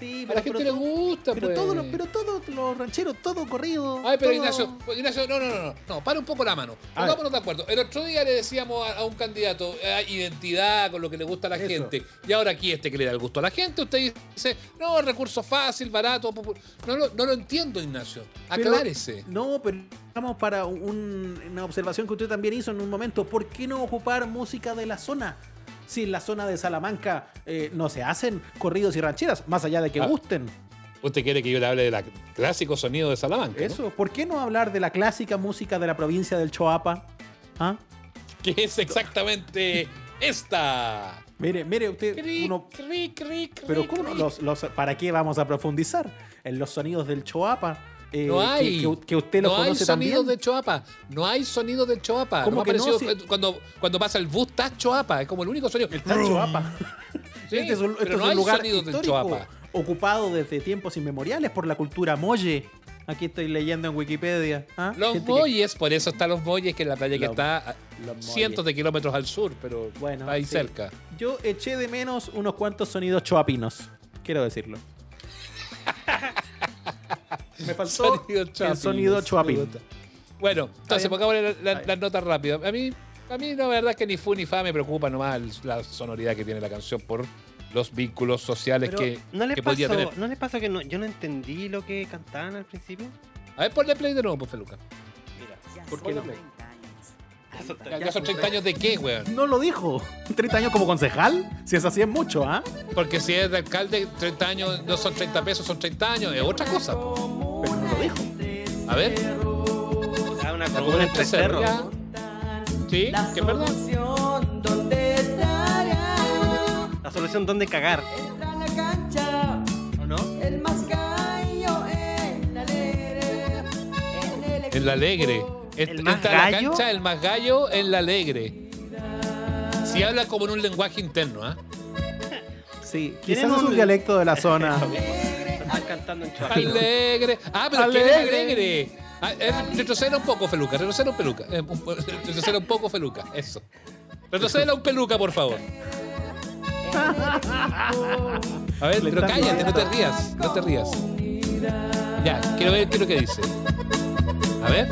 B: Sí,
C: A
B: pero,
C: la gente
B: pero
C: le gusta,
B: pero
C: pues.
B: todos los, pero todos los rancheros, todo corrido.
C: Ay, pero
B: todo-
C: Ignacio, pues, Ignacio, no, no, no, no, no, para un poco la mano. Pongámonos de acuerdo. El otro día le decíamos a, a un candidato eh, identidad con lo que le gusta a la
B: Eso.
C: gente. Y ahora aquí este que le da el gusto a la gente, usted dice, no, recurso fácil, barato, no, lo- no lo entiendo, Ignacio.
B: Pero-
C: Aclárese.
B: No, pero vamos para un- una observación que usted también hizo en un momento. ¿Por qué no ocupar música de la zona? Si en la zona de Salamanca eh, no se hacen corridos y rancheras, más allá de que
C: Ah.
B: gusten.
C: Usted quiere que yo le hable del clásico sonido de Salamanca. ¿no?
B: Eso, ¿por qué no hablar de la clásica música de la provincia del Choapa? ¿Ah?
C: Que es exactamente esta.
B: Mire, mire usted,
C: Cri,
B: uno,
C: cri, cri, cri,
B: pero ¿cómo los, los- ¿para qué vamos a profundizar en los sonidos del Choapa? Eh,
C: No hay.
B: Que, que usted lo
C: no hay
B: conoce
C: sonido
B: también.
C: de Choapa. No hay sonido de Choapa.
B: ¿Cómo
C: No me
B: que no? Si-
C: cuando, cuando pasa el bus, está Choapa. Es como el único sonido.
B: Está Choapa.
C: Sí,
B: este es un, este
C: pero
B: es
C: no
B: un
C: hay
B: lugar
C: sonidos de
B: histórico
C: Choapa.
B: ocupado desde tiempos inmemoriales por la cultura molle. Aquí estoy leyendo en Wikipedia. ¿ah?
C: Los
B: que-
C: muelles, por eso están los muelles, que es la playa que
B: Los-
C: está a cientos de kilómetros al sur, pero
B: Bueno,
C: ahí
B: sí.
C: cerca.
B: Yo eché de menos unos cuantos sonidos choapinos. Quiero decirlo. (laughs) (laughs) Me faltó el
C: choapino,
B: sonido choapín.
C: puta. Bueno, entonces
B: bien.
C: pongámosle la- la- las notas rápidas. A mí, a mí la verdad es que ni fu ni fa me preocupa nomás el- la sonoridad que tiene la canción por los vínculos sociales
D: Pero,
C: que,
D: ¿no, les
C: que podría
D: pasó,
C: tener.
D: ¿No les pasó que no, yo no entendí lo que cantaban al principio?
C: A ver, ponle play de nuevo, pues, Feluca.
D: Mira,
B: ¿Por qué no?
D: está-
C: Ya, ya son 30 años de qué, weón.
B: No lo dijo. (laughs) ¿30 años como concejal? Si es así es mucho, ¿ah?
C: Porque si es de alcalde, 30 años no son 30 pesos, son 30 años. Es otra cosa. po.
B: Pero no lo dijo.
C: A ver,
D: Ah, una
C: la
D: comuna entre cerros.
C: Sí,
G: La
C: que es verdad.
G: solución, ¿dónde estará?
D: La solución dónde cagar,
G: Entra a la cancha,
D: ¿o no?
G: el más gallo en la alegre. En el
C: En la alegre.
D: ¿El más
C: Entra a la
D: gallo?
C: cancha el más gallo en la alegre. Si habla como en un lenguaje interno, ¿ah?
B: Sí, quizás es un
D: un-
B: dialecto de la (laughs) zona.
D: Están cantando en.
C: Alegre. Ah, pero ¿quién
B: Alegre.
C: es alegre? Ah, eh, retroceda un poco, Feluca. Retroceda un peluca. Eh, un po- (laughs) retroceda un poco, Feluca. Eso. Retroceda un peluca, por favor. A ver, pero cállate, no te rías. No te rías. Ya, quiero ver qué es lo que dice. A ver.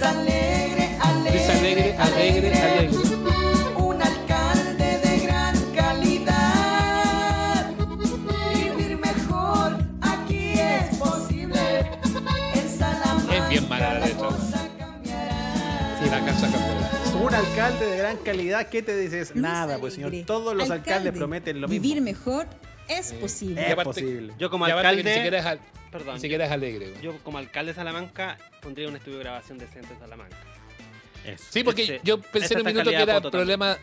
G: Luis Alegre, alegre,
C: Luis Alegre, alegre, alegre.
G: Un alcalde de gran calidad. Vivir mejor, aquí es posible. En Salamanca
C: Es bien mala la letra.
G: cambiará.
C: La casa campeona.
B: Un alcalde de gran calidad, ¿qué te dices?
H: Luis
B: Nada, pues señor.
H: Alegre,
B: Todos los alcaldes
H: alcalde.
B: prometen lo mismo.
H: Vivir mejor es posible.
C: Y
B: Es
C: aparte-
B: posible.
D: Yo como
C: Y aparte que
D: alcalde,
C: ni siquiera es, al-
D: perdón,
C: ni siquiera es alegre.
D: yo como alcalde de Salamanca pondría un estudio de grabación decente en Salamanca.
B: Eso.
C: Sí, porque
D: Ese-
C: yo pensé en un minuto que era
D: poto también.
C: problema.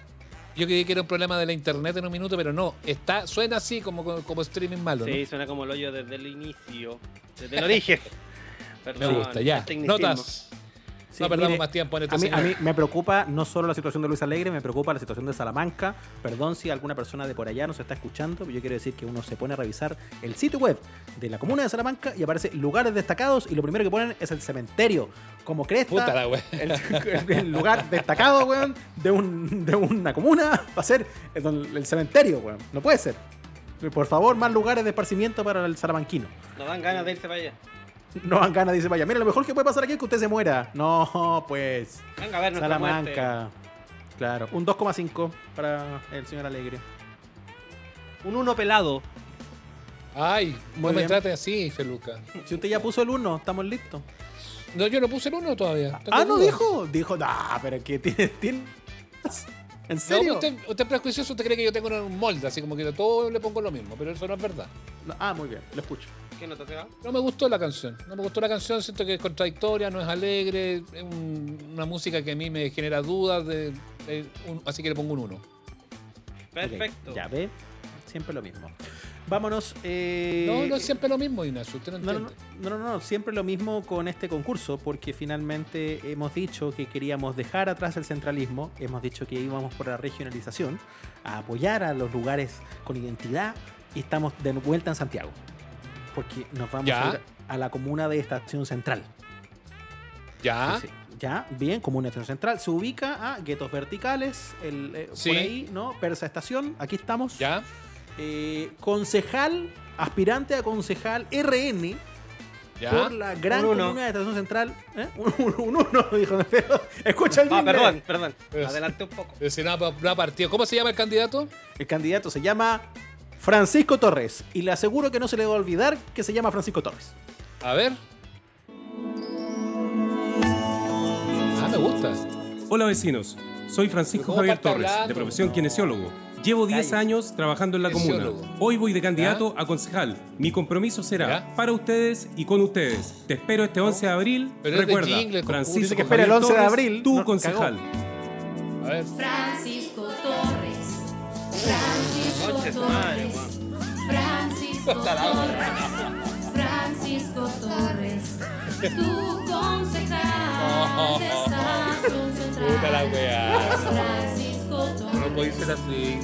C: Yo creí que era un problema de la internet en un minuto, pero no. Está, suena así como, como streaming malo, ¿no?
D: Sí, suena como el hoyo desde el inicio, desde el origen. (laughs)
C: Me
D: Perdón,
C: gusta, ya. Notas.
B: Sí,
C: no perdamos
B: mire,
C: más tiempo en este
B: A mí, a mí me preocupa no solo la situación de Luis Alegre, me preocupa la situación de Salamanca. Perdón si alguna persona de por allá nos está escuchando, pero yo quiero decir que uno se pone a revisar el sitio web de la comuna de Salamanca y aparece lugares destacados y lo primero que ponen es el cementerio. Como cresta,
C: Puta la
B: el, el lugar destacado, weón, de, un, de una comuna va a ser el, el cementerio, weón. No puede ser. Por favor, más lugares de esparcimiento para el salamanquino.
D: Nos dan ganas de irse para allá. (laughs)
B: No dan ganas, dice Vaya. Mira, lo mejor que puede pasar aquí es que usted se muera. No, pues.
D: Venga a ver.
B: Salamanca. Claro, un 2,5 para el señor Alegre.
D: Un uno pelado.
C: Ay, no
B: Muy
C: me
B: bien.
C: trate así, Feluca.
B: Si usted ya puso el 1, estamos listos.
C: No, yo no puse el uno todavía. Tengo
B: Ah, no
C: dudas.
B: dijo. Dijo, nah, pero que tiene. tiene... ¿En
C: No,
B: serio?
C: usted, usted es prejuicioso, usted cree que yo tengo un molde, así como que a todo le pongo lo mismo, pero eso no es verdad.
B: No, Ah, muy bien, lo escucho.
D: ¿Qué nota te va?
C: No me gustó la canción. No me gustó la canción, siento que es contradictoria, no es alegre, es un- una música que a mí me genera dudas, de, de un- así que le pongo un 1.
D: Perfecto.
B: Ya ve, siempre lo mismo. Vámonos. eh,
C: No, no es siempre lo mismo, Ignacio, usted no
B: No,
C: entiende.
B: no, no, no, no, siempre lo mismo con este concurso, porque finalmente hemos dicho que queríamos dejar atrás el centralismo, hemos dicho que íbamos por la regionalización, a apoyar a los lugares con identidad y estamos de vuelta en Santiago, porque nos vamos
C: Ya.
B: a ir a la comuna de Estación Central.
C: ¿Ya?
B: Sí, sí. Ya, bien, comuna de Estación Central. Se ubica a Guetos Verticales, el, eh,
C: Sí.
B: por ahí, ¿no? Persa Estación, aquí estamos.
C: ¿Ya?
B: Eh, concejal, aspirante a concejal RN
C: ¿Ya?
B: por la gran
D: Un uno.
B: de Estación Central. ¿eh? Un, un- un uno, (laughs) dijo. Pero, escucha el
D: Ah, perdón, perdón.
C: Pero-
D: Adelante un poco.
C: Pero si partido. ¿Cómo se llama el candidato?
B: El candidato se llama Francisco Torres. Y le aseguro que no se le va a olvidar que se llama Francisco Torres.
C: A ver. Ah, me gusta.
I: Hola vecinos, soy Francisco
C: ¿Cómo
I: Javier Torres,
C: hablando?
I: de profesión kinesiólogo. Llevo 10
B: Cállese.
I: años trabajando en la comuna. Hoy voy de candidato a concejal. Mi compromiso será
C: ¿Ya?
I: para ustedes y con ustedes. Te espero este 11 de abril.
C: Pero es de
I: Recuerda. Francisco
B: que espera el
I: Javier
B: 11 de
I: Torres,
B: abril.
I: tu
B: No,
I: concejal.
C: A ver.
F: Francisco Torres. Francisco Torres. Francisco (laughs) Torres. Francisco Torres. Tu concejal (laughs) de Estación Central.
C: Puta la weá. No ser así.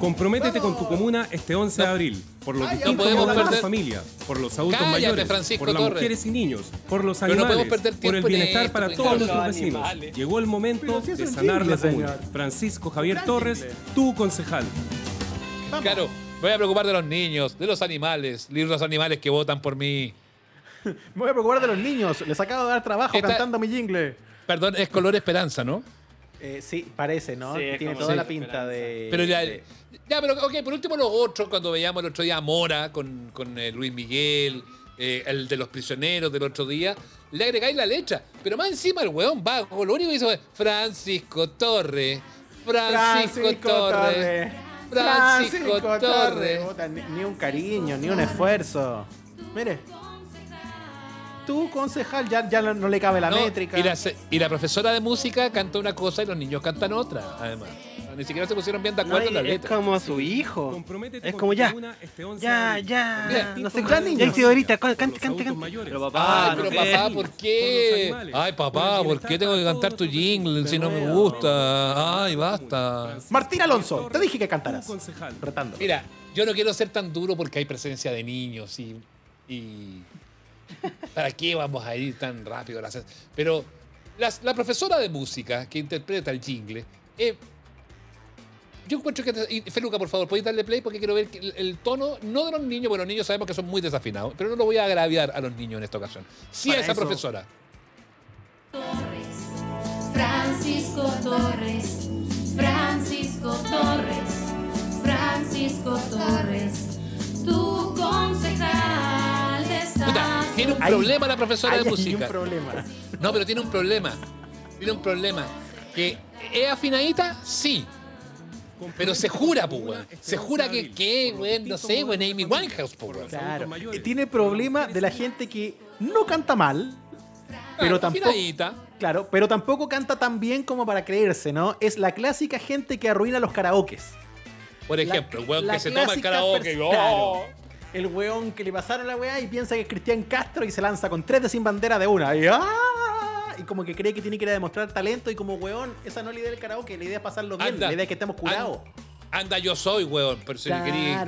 I: Comprométete con tu comuna este 11 de abril. Por los distintos
C: podemos
I: modelos de
C: perder-
I: familia, por los adultos
C: Cállate,
I: mayores,
C: Francisco
I: por las
C: Torres.
I: mujeres y niños, por los
C: Pero no
I: animales,
C: perder
I: por
C: tiempo
I: el
C: en
I: bienestar
C: esto,
I: para todos
D: Los
I: nuestros vecinos.
D: animales.
I: Llegó el momento
B: Pero si es
I: de
B: un
I: sanar la comuna.
B: señor.
I: Francisco Javier
B: Gran
I: Torres,
B: jingle.
I: tu concejal.
B: Vamos.
C: Claro, me voy a preocupar de los niños, de los animales, de los animales que votan por mí. (laughs)
B: Me voy a preocupar de los niños. Les acabo de dar trabajo
C: Esta-
B: cantando mi jingle.
C: Perdón, es color esperanza, ¿no?
B: Eh, sí, parece, ¿no?
D: Sí, es
B: Tiene toda
C: sí.
B: la pinta de.
C: Pero ya,
B: de-
C: ya, pero ok, por último los otros, cuando veíamos el otro día a Mora con, con eh, Luis Miguel, eh, el de los prisioneros del otro día, le agregáis la letra. Pero más encima el weón va, lo único que dice fue Francisco Torre, Francisco, Torre, Francisco Torre.
B: Puta, Ni, ni un cariño, ni un esfuerzo. Mire. Tú, concejal, ya, ya no, le cabe la
C: No,
B: métrica.
C: Y la, se- y la profesora de música canta una cosa y los niños cantan otra, además. Ni siquiera se pusieron bien de
D: No,
C: acuerdo en la
D: y es
C: letra.
D: como su hijo. Es como ya.
I: este 11 de
D: Ya, ya.
I: Mira,
D: No sé
I: ya,
D: cuál. Ya, Isidorita, cante, cante, cante.
I: mayores.
D: Pero papá,
C: Ay,
D: no
C: pero papá, ¿por qué? Ay, papá, ¿por qué tengo que cantar tu jingle si no me gusta? Ay, basta.
B: Martín Alonso, te dije que cantaras.
I: concejal.
B: Retando.
C: Mira, yo no quiero ser tan duro porque hay presencia de niños y. y ¿Para qué vamos a ir tan rápido? las- Pero las- la profesora de música que interpreta el jingle. eh, yo encuentro que. y, Feluca, por favor, ¿podéis darle play? Porque quiero ver el, el tono, no de los niños, bueno, los niños sabemos que son muy desafinados, pero no lo voy a agraviar a los niños en esta ocasión. Sí
B: Para
C: a esa
B: eso-
C: profesora.
F: Torres, Francisco Torres, Francisco Torres, Francisco Torres, tu concejal
C: Puta, tiene un problema la profesora de música.
B: un problema.
C: No, pero tiene un problema. Tiene un problema. Que es afinadita, sí. Pero se jura, pues, weón. Se jura que, que, weón, no sé, weón, Amy Winehouse, pues, weón.
B: Claro. Tiene problema de la gente que no canta mal, pero
C: Claro,
B: tampoco.
C: afinadita.
B: Claro, pero tampoco canta tan bien como para creerse, ¿no? Es la clásica gente que arruina los karaokes.
C: Por ejemplo, el weón
B: la
C: que se toma el karaoke. ¡oh!
B: claro. El weón que le pasaron la weá y piensa que es Cristian Castro y se lanza con tres de sin bandera de una. Y, ¡ah! y como que cree que tiene que ir a demostrar talento y como weón, esa no es la idea del karaoke, la idea es pasarlo bien,
C: Anda,
B: la idea es que estemos curados.
C: Anda, yo soy, weón. Pero si
B: Claro,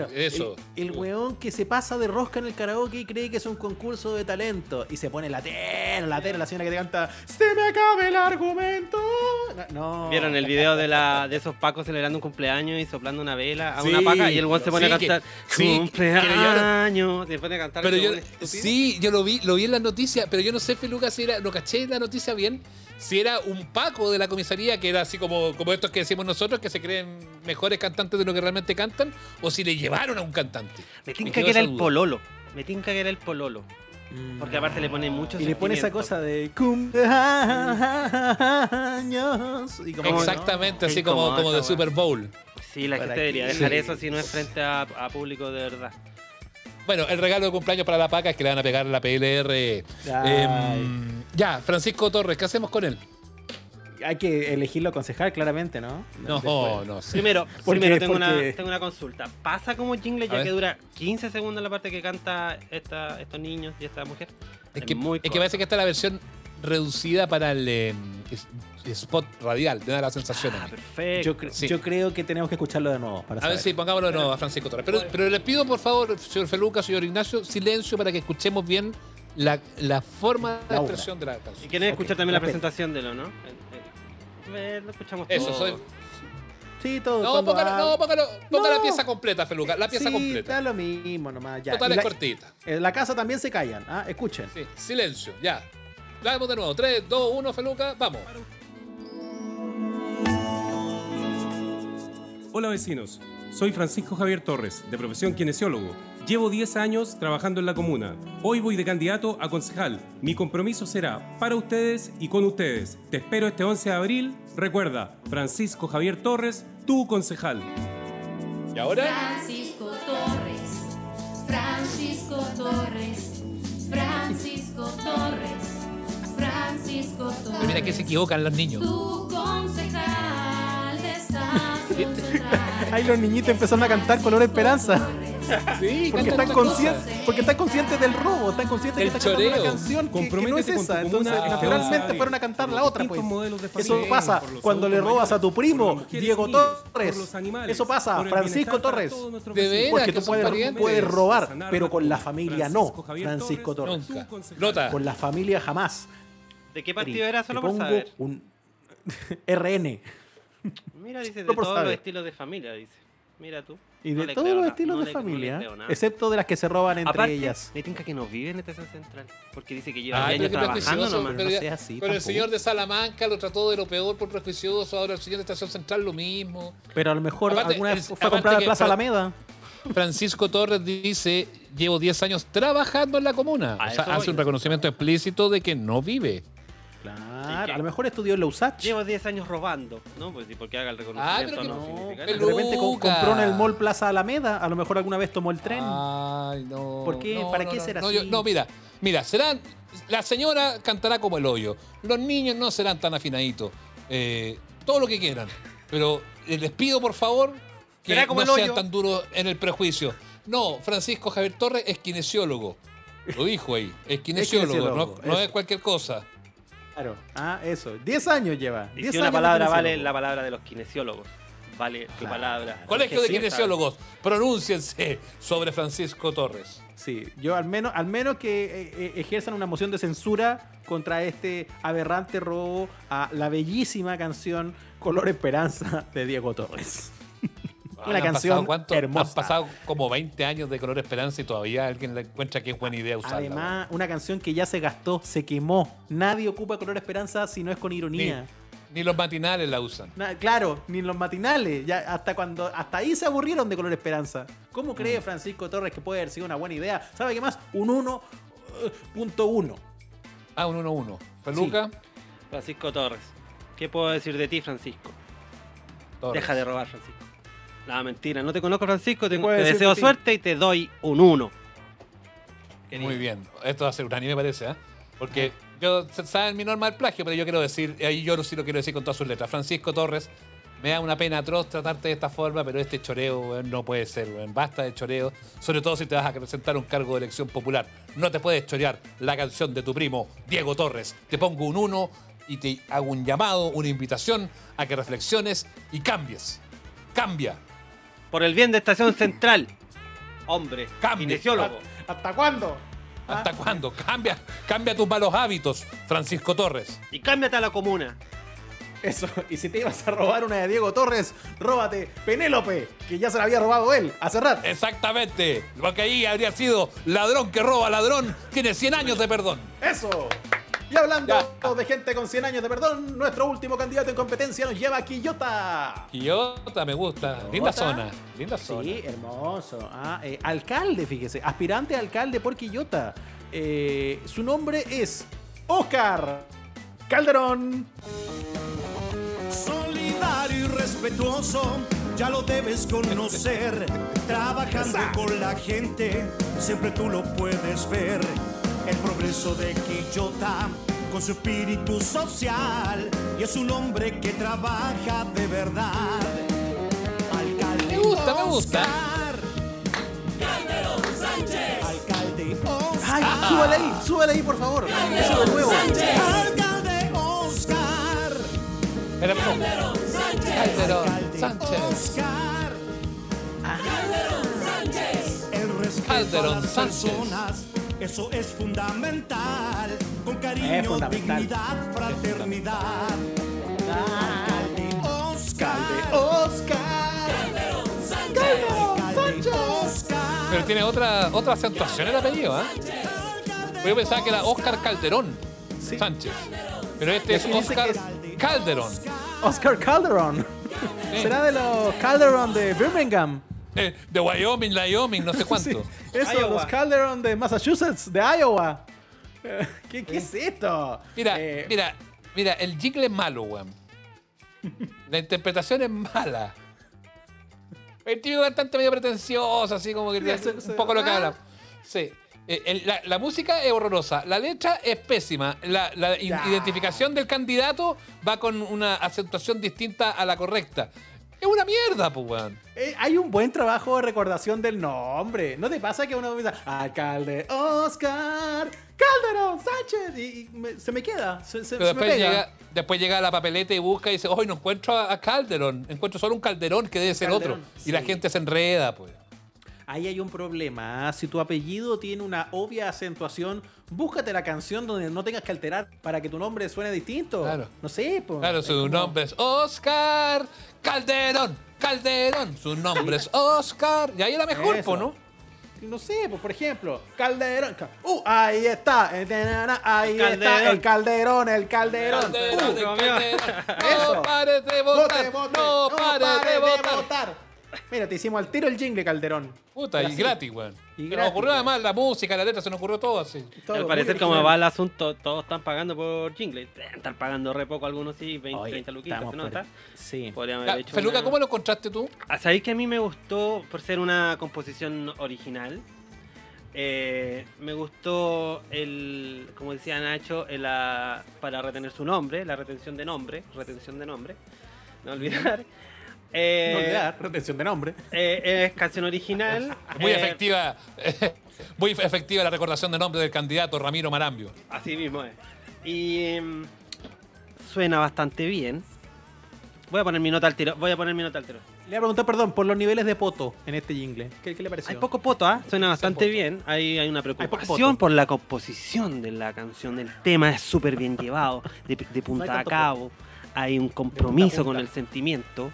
C: querí eso.
B: El, el weón que se pasa de rosca en el karaoke y cree que es un concurso de talento. Y se pone la tera, la tera, la señora que te canta Se me acaba el argumento. No.
D: ¿Vieron el video de, la, de esos pacos celebrando un cumpleaños y soplando una vela a
B: Sí,
D: una paca y el weón se pone
C: sí,
D: a
C: que-
D: cantar
C: sí,
D: cumpleaños? Se pone a cantar
C: Pero yo, sí, yo lo vi, lo vi en las noticias, pero yo no sé, Feluca, si era, lo caché en la noticia bien, si era un Paco de la comisaría, que era así como, como estos que decimos nosotros, que se creen mejores cantantes de lo que realmente cantan, o si le llevaron a un cantante.
D: Me tinca que era el pololo. Me tinca que era el pololo.
B: Mm.
D: Porque aparte le pone mucho
B: Y le pone esa cosa de cumpleaños. (laughs) Y como,
C: Exactamente, así como, como de Super Bowl.
D: Sí, la
B: ¿Para
D: gente debería dejar
C: Sí.
D: eso si no es frente a, a público de verdad.
C: Bueno, el regalo de cumpleaños para la Paca es que le van a pegar la PLR.
B: Ay.
C: Em, ya, Francisco Torres, ¿qué hacemos con él?
B: Hay que elegirlo concejal, claramente, ¿no?
C: No,
B: Después.
C: no sé.
D: Primero,
B: Porque-
D: primero tengo,
B: porque-
D: una, tengo una consulta. ¿Pasa como jingle ya que dura 15 segundos la parte que canta esta, estos niños y esta mujer?
C: Es que,
D: muy
C: es que parece que esta es la versión reducida para el em, spot radial, me da la sensación.
D: Ah, perfecto.
B: Yo, cre-
C: Sí.
B: yo creo que tenemos que escucharlo de nuevo. Para
C: A ver si pongámoslo de nuevo a Francisco Torres. Pero, pero les pido, por favor, señor Feluca, señor Ignacio, silencio para que escuchemos bien la, la forma de
B: La obra.
C: expresión de la
D: Y
C: canción.
D: quieren
B: Ok,
D: escuchar también la presentación de lo, ¿no? Eh, eh, a ver, lo escuchamos
C: Eso,
D: todo.
C: soy.
B: Sí, todo.
C: No, póngalo, no, póngalo, ponga la pieza completa, Feluca, la pieza
B: sí,
C: completa.
B: da lo mismo nomás. Ya.
C: Total
B: Y
C: es
B: la-
C: cortita.
B: En la casa también se callan. ¿ah? Escuchen.
C: Sí, silencio, ya. La vemos de nuevo. 3, 2, 1, Feluca, vamos.
I: Hola vecinos, soy Francisco Javier Torres, de profesión kinesiólogo. Llevo 10 años trabajando en la comuna. Hoy voy de candidato a concejal. Mi compromiso será para ustedes y con ustedes. Te espero este 11 de abril. Recuerda, Francisco Javier Torres, tu concejal.
C: ¿Y ahora?
F: Francisco Torres, Francisco Torres, Francisco Torres, Francisco Torres.
C: Pero mira que se equivocan los niños. (laughs)
B: Ahí los niñitos empezaron a cantar Color Esperanza.
C: Sí,
B: Porque están, porque están conscientes del robo, están conscientes
C: El
B: que están cantando una canción que, que no es esa. Entonces, naturalmente fueron a cantar la otra, pues.
I: distintos modelos de
B: Eso pasa cuando le robas a tu primo, Diego Torres.
I: por los animales,
B: Eso pasa, Francisco Torres.
C: De veras,
B: Porque tú puedes, puedes robar, pero con la familia no.
I: Francisco Javier
B: Francisco
I: Torres.
C: Nota.
B: Con la familia jamás.
D: ¿De qué partido era? Solo por
B: pongo
D: saber.
B: un (laughs) RN.
D: Mira, dice de todos los estilos de familia, dice. Mira tú.
B: Y
D: No
B: de
D: le
B: todos los estilos
D: no
B: de
D: le- le
B: familia, excepto de las que se roban entre
D: Aparte,
B: ellas.
D: me tinca que no vive en estación central. Porque dice que lleva
C: Ay,
D: 10
C: pero
D: años trabajando nomás.
C: pero,
B: no
C: ya-
B: sea así
C: pero el señor de Salamanca lo trató de lo peor por prejuicioso, ahora el señor de Estación Central lo mismo.
B: Pero a lo mejor
C: Aparte,
B: alguna vez
C: es-
B: fue a comprar a Plaza Alameda.
C: Francisco Torres dice, llevo 10 años trabajando en la comuna.
D: A
C: o sea, hace
D: voy.
C: un reconocimiento explícito de que no vive.
B: Claro, a lo mejor estudió en la USACH.
D: Llevo 10 años robando. No, pues sí, porque haga el reconocimiento
C: pero que
D: no,
C: no,
D: significa
B: De repente compró en el mall Plaza Alameda. A lo mejor alguna vez tomó el tren.
C: Ay, no.
B: ¿Por qué?
C: no,
B: ¿Para
C: no,
B: qué
C: no,
B: ser
C: no,
B: así?
C: yo- no, mira, mira, serán. La señora cantará como el hoyo. Los niños no serán tan afinaditos. Eh, todo lo que quieran. Pero les pido, por favor, que
D: Será como
C: no
D: el
C: sean tan duros en el prejuicio. No, Francisco Javier Torres es kinesiólogo. Lo dijo ahí. Es kinesiólogo,
B: kinesiólogo,
C: no, es cualquier cosa.
B: Claro. Ah, eso. 10 años lleva.
D: Y
B: 10
D: si una
B: años de
D: palabra vale la palabra de los kinesiólogos. Vale tu
B: Claro.
D: palabra.
C: Colegio de
D: Sí,
C: Kinesiólogos, pronúnciense sobre Francisco Torres.
B: Sí, yo al menos, al menos que eh, eh, ejerzan una moción de censura contra este aberrante robo a la bellísima canción Color Esperanza de Diego Torres. Una
C: Han
B: canción
C: pasado, ¿cuánto?
B: hermosa.
C: Han pasado como 20 años de Color Esperanza y todavía alguien le encuentra que es buena idea usarla.
B: Además, una canción que ya se gastó, se quemó. Nadie ocupa Color Esperanza si no es con ironía.
C: ni los matinales la usan.
B: Na- claro, ni los matinales. Ya hasta cuando hasta ahí se aburrieron de Color Esperanza. ¿Cómo
C: Mm.
B: cree Francisco Torres que puede haber sido una buena idea? ¿Sabe qué más? Un 1.1.
C: Ah, un 1-1. Feluca.
D: Francisco Torres. ¿Qué puedo decir de ti, Francisco?
C: Torres.
D: Deja de robar, Francisco. No, mentira. No te conozco, Francisco. Te, deseo suerte y te doy un 1.
C: Muy bien. Esto va a ser un anime, parece, ¿eh? Porque yo, se- saben mi norma del plagio, pero yo quiero decir, ahí yo sí lo quiero decir con todas sus letras. Francisco Torres, me da una pena atroz tratarte de esta forma, pero este choreo no puede ser. Basta de choreo, sobre todo si te vas a presentar un cargo de elección popular. No te puedes chorear la canción de tu primo, Diego Torres. Te pongo un 1 y te hago un llamado, una invitación a que reflexiones y cambies. Cambia.
D: Por el bien de Estación Central. Hombre,
C: Cambie.
D: kinesiólogo.
B: ¿Hasta cuándo?
C: ¿Hasta cuándo? Cambia, cambia tus malos hábitos, Francisco Torres.
D: Y cámbiate a la comuna.
B: Eso, y si te ibas a robar una de Diego Torres, róbate Penélope, que ya se la había robado él, a cerrar.
C: Exactamente. Porque ahí habría sido ladrón que roba ladrón, tiene 100 años de perdón.
B: Eso. Y hablando de gente con 100 años de perdón, nuestro último candidato en competencia nos lleva a Quillota.
C: Quillota me gusta. Linda
B: Quillota.
C: zona. Linda zona.
B: Sí, hermoso. Ah, eh, alcalde, fíjese, aspirante a alcalde por Quillota. Eh, su nombre es Oscar Calderón.
E: Solidario y respetuoso, ya lo debes conocer. Trabajando con la gente, siempre tú lo puedes ver. El progreso de Quillota, con su espíritu social, y es un hombre que trabaja de verdad. Alcalde
C: Me gusta, me gusta.
E: Oscar. Alcalde
B: Ay,
E: Oscar.
B: súbele ahí, súbele ahí, por favor. Eso de nuevo.
E: Alcalde Oscar.
C: Era como- Calderón
E: Alcalde
C: Sánchez.
E: Oscar. El respeto
C: Calderón
E: a las
C: Sánchez.
E: personas, eso es fundamental. Con cariño,
B: Es fundamental.
E: dignidad, fraternidad. Alcalde Oscar.
B: Alcalde Oscar.
E: Alcalde Oscar.
C: Pero tiene otra, otra acentuación el apellido, ¿ah? Yo pensaba que era Oscar Calderón
B: Sí.
C: Sánchez. Pero este es Oscar
B: que
C: Calderón.
B: Oscar Calderon. Será de los Calderon de Birmingham.
C: Eh, de Wyoming, Wyoming, no sé (laughs) cuánto.
B: Sí, Eso,
D: Iowa.
B: los Calderon de Massachusetts, de Iowa. ¿Qué, qué es esto?
C: Mira,
B: Eh,
C: mira, mira, el jingle es malo, weón. La interpretación es mala. El tío cantante medio pretencioso, así como que
B: Sí,
C: un poco lo que
B: ah.
C: habla. Sí. Eh, el- la, la música es horrorosa, la letra es pésima, la, la identificación del candidato va con una acentuación distinta a la correcta. Es una mierda, pues, weón.
B: eh, hay un buen trabajo de recordación del nombre. ¿No te pasa que uno piensa, alcalde Oscar Calderón Sánchez? Y, y me- se me queda, se, se-
C: Pero
B: se me
C: después
B: pega.
C: llega, después llega a la papeleta y busca y dice, hoy no encuentro a, a Calderón, encuentro solo un Calderón que debe ser
B: Calderón,
C: otro. Y la gente se enreda, pues.
B: Ahí hay un problema. ¿ah? Si tu apellido tiene una obvia acentuación, búscate la canción donde no tengas que alterar para que tu nombre suene distinto.
C: Claro.
B: No sé, po.
C: Claro, su
B: como-
C: nombre es Oscar Calderón. Calderón. Su nombre es Oscar. Y ahí era mejor,
B: Eso.
C: po, ¿no?
B: No sé, pues por ejemplo, Calderón. Ca- Uh, ahí está. eh, Ahí está
D: Calderón.
B: el Calderón, el Calderón.
C: Calderón,
B: Uh,
C: el Calderón.
B: Eso.
C: No pares de
B: vote,
C: votar.
B: vote,
C: No pares de votar.
B: Mira, te hicimos al tiro el jingle, Calderón.
C: Puta, y
B: Así.
C: gratis, weón.
B: Y
C: Se nos
B: gratis,
C: ocurrió
B: weón.
C: además la música, la letra, se nos ocurrió todo así.
B: Todo
D: Al
B: muy
D: parecer, como
B: original.
D: va el asunto, todos están pagando por jingle. Estar pagando re poco, algunos sí, 20,
B: Oye,
D: 30 luquitas.
B: estamos
D: ¿no?
B: por-
D: ¿Está?
B: Sí.
D: Podrían haber hecho
C: Feluca,
D: una-
C: ¿cómo lo encontraste tú?
D: Ah, ¿Sabéis que a mí me gustó por ser una composición original? Eh, me gustó el, como decía Nacho, el, ah, para retener su nombre, la retención de nombre, retención de nombre, no olvidar. Eh,
B: No olvidar, retención de nombre.
D: eh, es canción original. (laughs)
C: Muy
D: eh,
C: efectiva. (laughs) Muy efectiva la recordación de nombre del candidato Ramiro Marambio.
D: Así mismo es. Y mm, suena bastante bien. Voy a poner mi nota al tiro. Voy a poner mi nota al tiro.
B: Le voy a preguntar, perdón, por los niveles de poto en este jingle. ¿Qué, qué le pareció?
D: Hay poco poto, ¿ah? Suena bastante
C: poto.
D: bien. Hay, hay una preocupación por la composición de la canción. El tema es súper bien llevado, de, de punta a cabo. Hay un compromiso
B: punta.
D: con el sentimiento.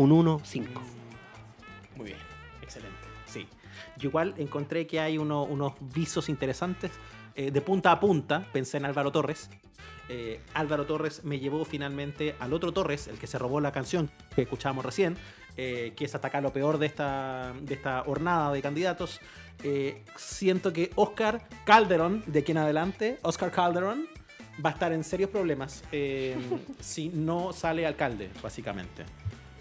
D: Un 1-5.
B: Muy bien, excelente. Sí. Yo igual encontré que hay uno- unos visos interesantes. eh, de punta a punta, pensé en Álvaro Torres. Eh, Álvaro Torres me llevó finalmente al otro Torres, el que se robó la canción que escuchábamos recién, eh, que es acá lo peor de esta, de esta hornada de candidatos. Eh, siento que Oscar Calderón, de aquí en adelante, Oscar Calderón, va a estar en serios problemas (laughs) si no sale alcalde, básicamente.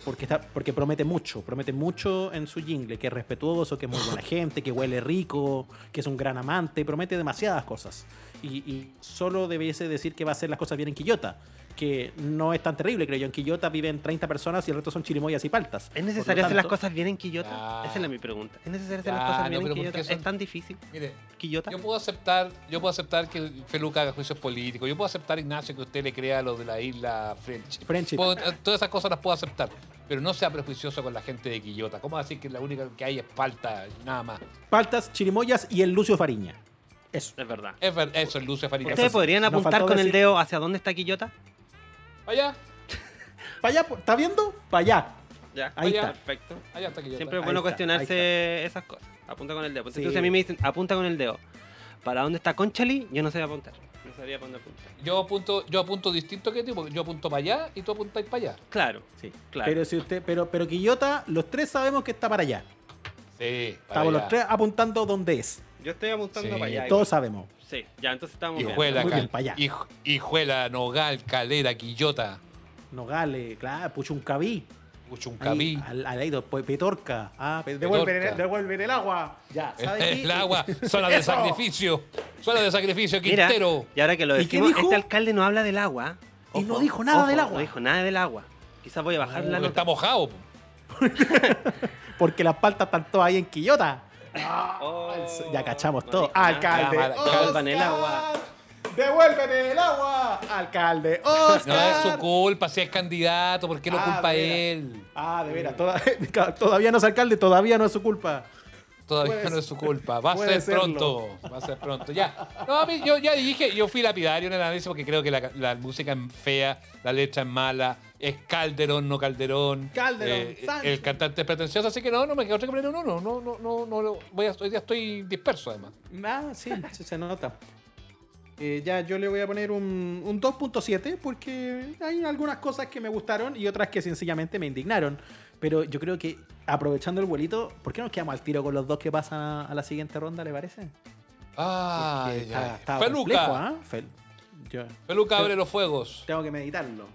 B: Porque, está, porque promete mucho, promete mucho en su jingle, que es respetuoso, que es muy buena gente, que huele rico, que es un gran amante, promete demasiadas cosas. Y, y solo debiese decir que va a hacer las cosas bien en Quillota, que no es tan terrible, creo yo. En Quillota viven 30 personas y el resto son chirimoyas y paltas.
D: ¿Es necesario hacer las cosas bien en Quillota?
C: Ah.
D: Esa es la mi pregunta. ¿Es necesario hacer las
C: Claro,
D: cosas bien en
C: pero ¿por qué
D: Quillota?
C: son-
D: ¿Es tan difícil?
C: Mire,
D: ¿Quillota?
C: yo puedo aceptar, yo puedo aceptar que Feluca haga juicios políticos. Yo puedo aceptar, Ignacio, que usted le crea lo de la isla French. Puedo- eh, todas esas cosas las puedo aceptar. pero no sea prejuicioso con la gente de Quillota. ¿Cómo decir que la única que hay es falta y nada más?
B: Paltas, chirimoyas y el Lucio Fariña. Eso.
D: Es verdad.
C: Es ver- eso es Lucio Farina.
D: ¿Ustedes podrían apuntar con el dedo hacia dónde está Quillota?
C: Allá,
B: Para allá, ¿está viendo? Para allá.
D: Ya.
B: Ahí
C: Allá.
B: está.
D: Perfecto.
C: allá está.
D: Siempre es bueno
B: está,
D: cuestionarse esas cosas. Apunta con el dedo.
B: Sí.
D: Entonces a mí me dicen, apunta con el dedo. ¿Para dónde está Conchali? Yo no sé apuntar. No sabría para dónde apuntar.
C: Yo apunto, yo apunto distinto que tú, porque yo apunto para allá y tú apuntáis para allá.
D: Claro.
B: Sí.
D: Claro.
B: Pero si usted, pero, pero Quillota, los tres sabemos que está para allá.
C: Sí, para
B: Estamos
C: allá.
B: los tres apuntando donde es.
D: Yo estoy apuntando
C: Sí.
D: para allá.
B: Todos sabemos.
D: Sí, ya, entonces estamos bien.
C: Hijuela,
B: Muy bien,
C: Cal-
B: pa' allá.
C: Hij- Hijuela, Nogal, Calera, Quillota,
B: Nogales, claro, Puchuncaví.
C: Uchuncaví.
B: Ahí, Al, Pe- Petorca. Ah, devuelven,
C: Petorca.
B: el, devuelven el agua. Ya, (laughs) ¿sabes qué?
C: El agua, (laughs) zona de sacrificio. Zona de sacrificio,
D: Mira,
C: Quintero.
D: y ahora que lo
B: ¿Y qué
D: decimos,
B: dijo?
D: este alcalde no habla del agua.
B: Y no dijo nada del agua.
D: No dijo nada del agua. Quizás voy a bajar la
C: Porque
D: nota.
C: está mojado. po. (laughs)
B: Porque las paltas están todas ahí en Quillota.
D: Oh,
B: Ya cachamos todo. Alcalde.
D: Devuelvan el
B: Oscar,
D: agua.
B: Devuelven el agua. Alcalde. Oscar.
C: No es su culpa si es candidato. ¿Por qué lo
B: Ah,
C: culpa
B: de veras.
C: él?
B: Ah, de veras. toda- (laughs) todavía no es alcalde, todavía no es su culpa.
C: Todavía
B: Puede
C: no es su culpa. Va a ser
B: serlo.
C: pronto. Va a ser pronto. Ya. No, a mí, yo ya dije, yo fui lapidario en el análisis porque creo que la, la música es fea, la letra es mala, es Calderón, no Calderón.
B: Calderón, Sánchez.
C: el cantante es pretencioso, así que no, no me quedo que poner un uno. No, no, no, no, no, voy a, hoy día estoy disperso además.
B: Ah, sí se nota. Eh, ya yo le voy a poner un, un 2.7 porque hay algunas cosas que me gustaron y otras que sencillamente me indignaron. Pero yo creo que aprovechando el vuelito, ¿por qué nos quedamos al tiro con los dos que pasan a, a la siguiente ronda, le parece?
C: Ah,
B: está- está
C: Feluca.
B: complejo, ¿ah? Fel- yo
C: Feluca abre los fuegos.
B: tengo que meditarlo.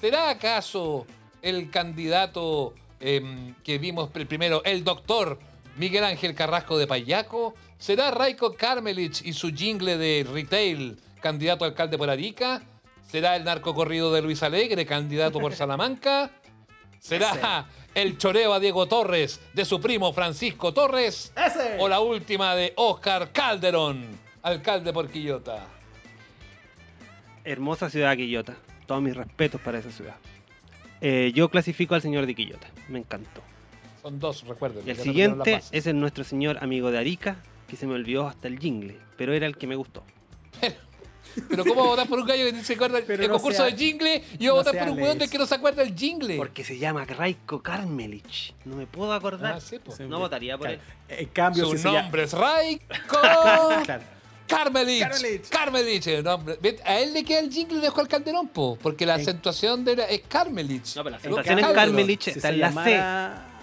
C: ¿Será acaso el candidato em, que vimos el primero, el doctor Miguel Ángel Carrasco de Payaco? ¿Será Raiko Karmelich y su jingle de retail, candidato a alcalde por Arica? ¿Será el narco corrido de Luis Alegre, candidato por (laughs) Salamanca? ¿Será el choreo a Diego Torres de su primo Francisco Torres?
B: ¡Ese!
C: ¿O la última de Oscar Calderón, alcalde por Quillota?
D: Hermosa ciudad Quillota. Todos mis respetos para esa ciudad. Eh, yo clasifico al señor de Quillota. Me encantó.
C: Son dos, recuerden.
D: Y el siguiente es el nuestro señor amigo de Arica, que se me olvidó hasta el jingle, pero era el que me gustó.
C: Pero ¿cómo votar por un gallo que se acuerda el,
B: Pero
C: el
B: no
C: concurso
B: sea-
C: de jingle y yo
B: no
C: votar por un weón
B: les.
C: que no se acuerda el jingle?
D: Porque se llama Raiko Karmelich. No me puedo acordar.
C: Ah, sí, po.
D: No votaría por él.
B: En cambio,
C: Su
B: si se llama-
C: nombre es Raiko (laughs)
B: Claro.
C: Carmelich.
B: Carmelich.
C: Carmelich. el nombre. A él le queda el jingle y dejó al Calderón, po, porque la
B: En-
C: acentuación de la, es Carmelich.
D: No, pero la
B: En
D: acentuación en. Karmelich
B: si
D: está en la C.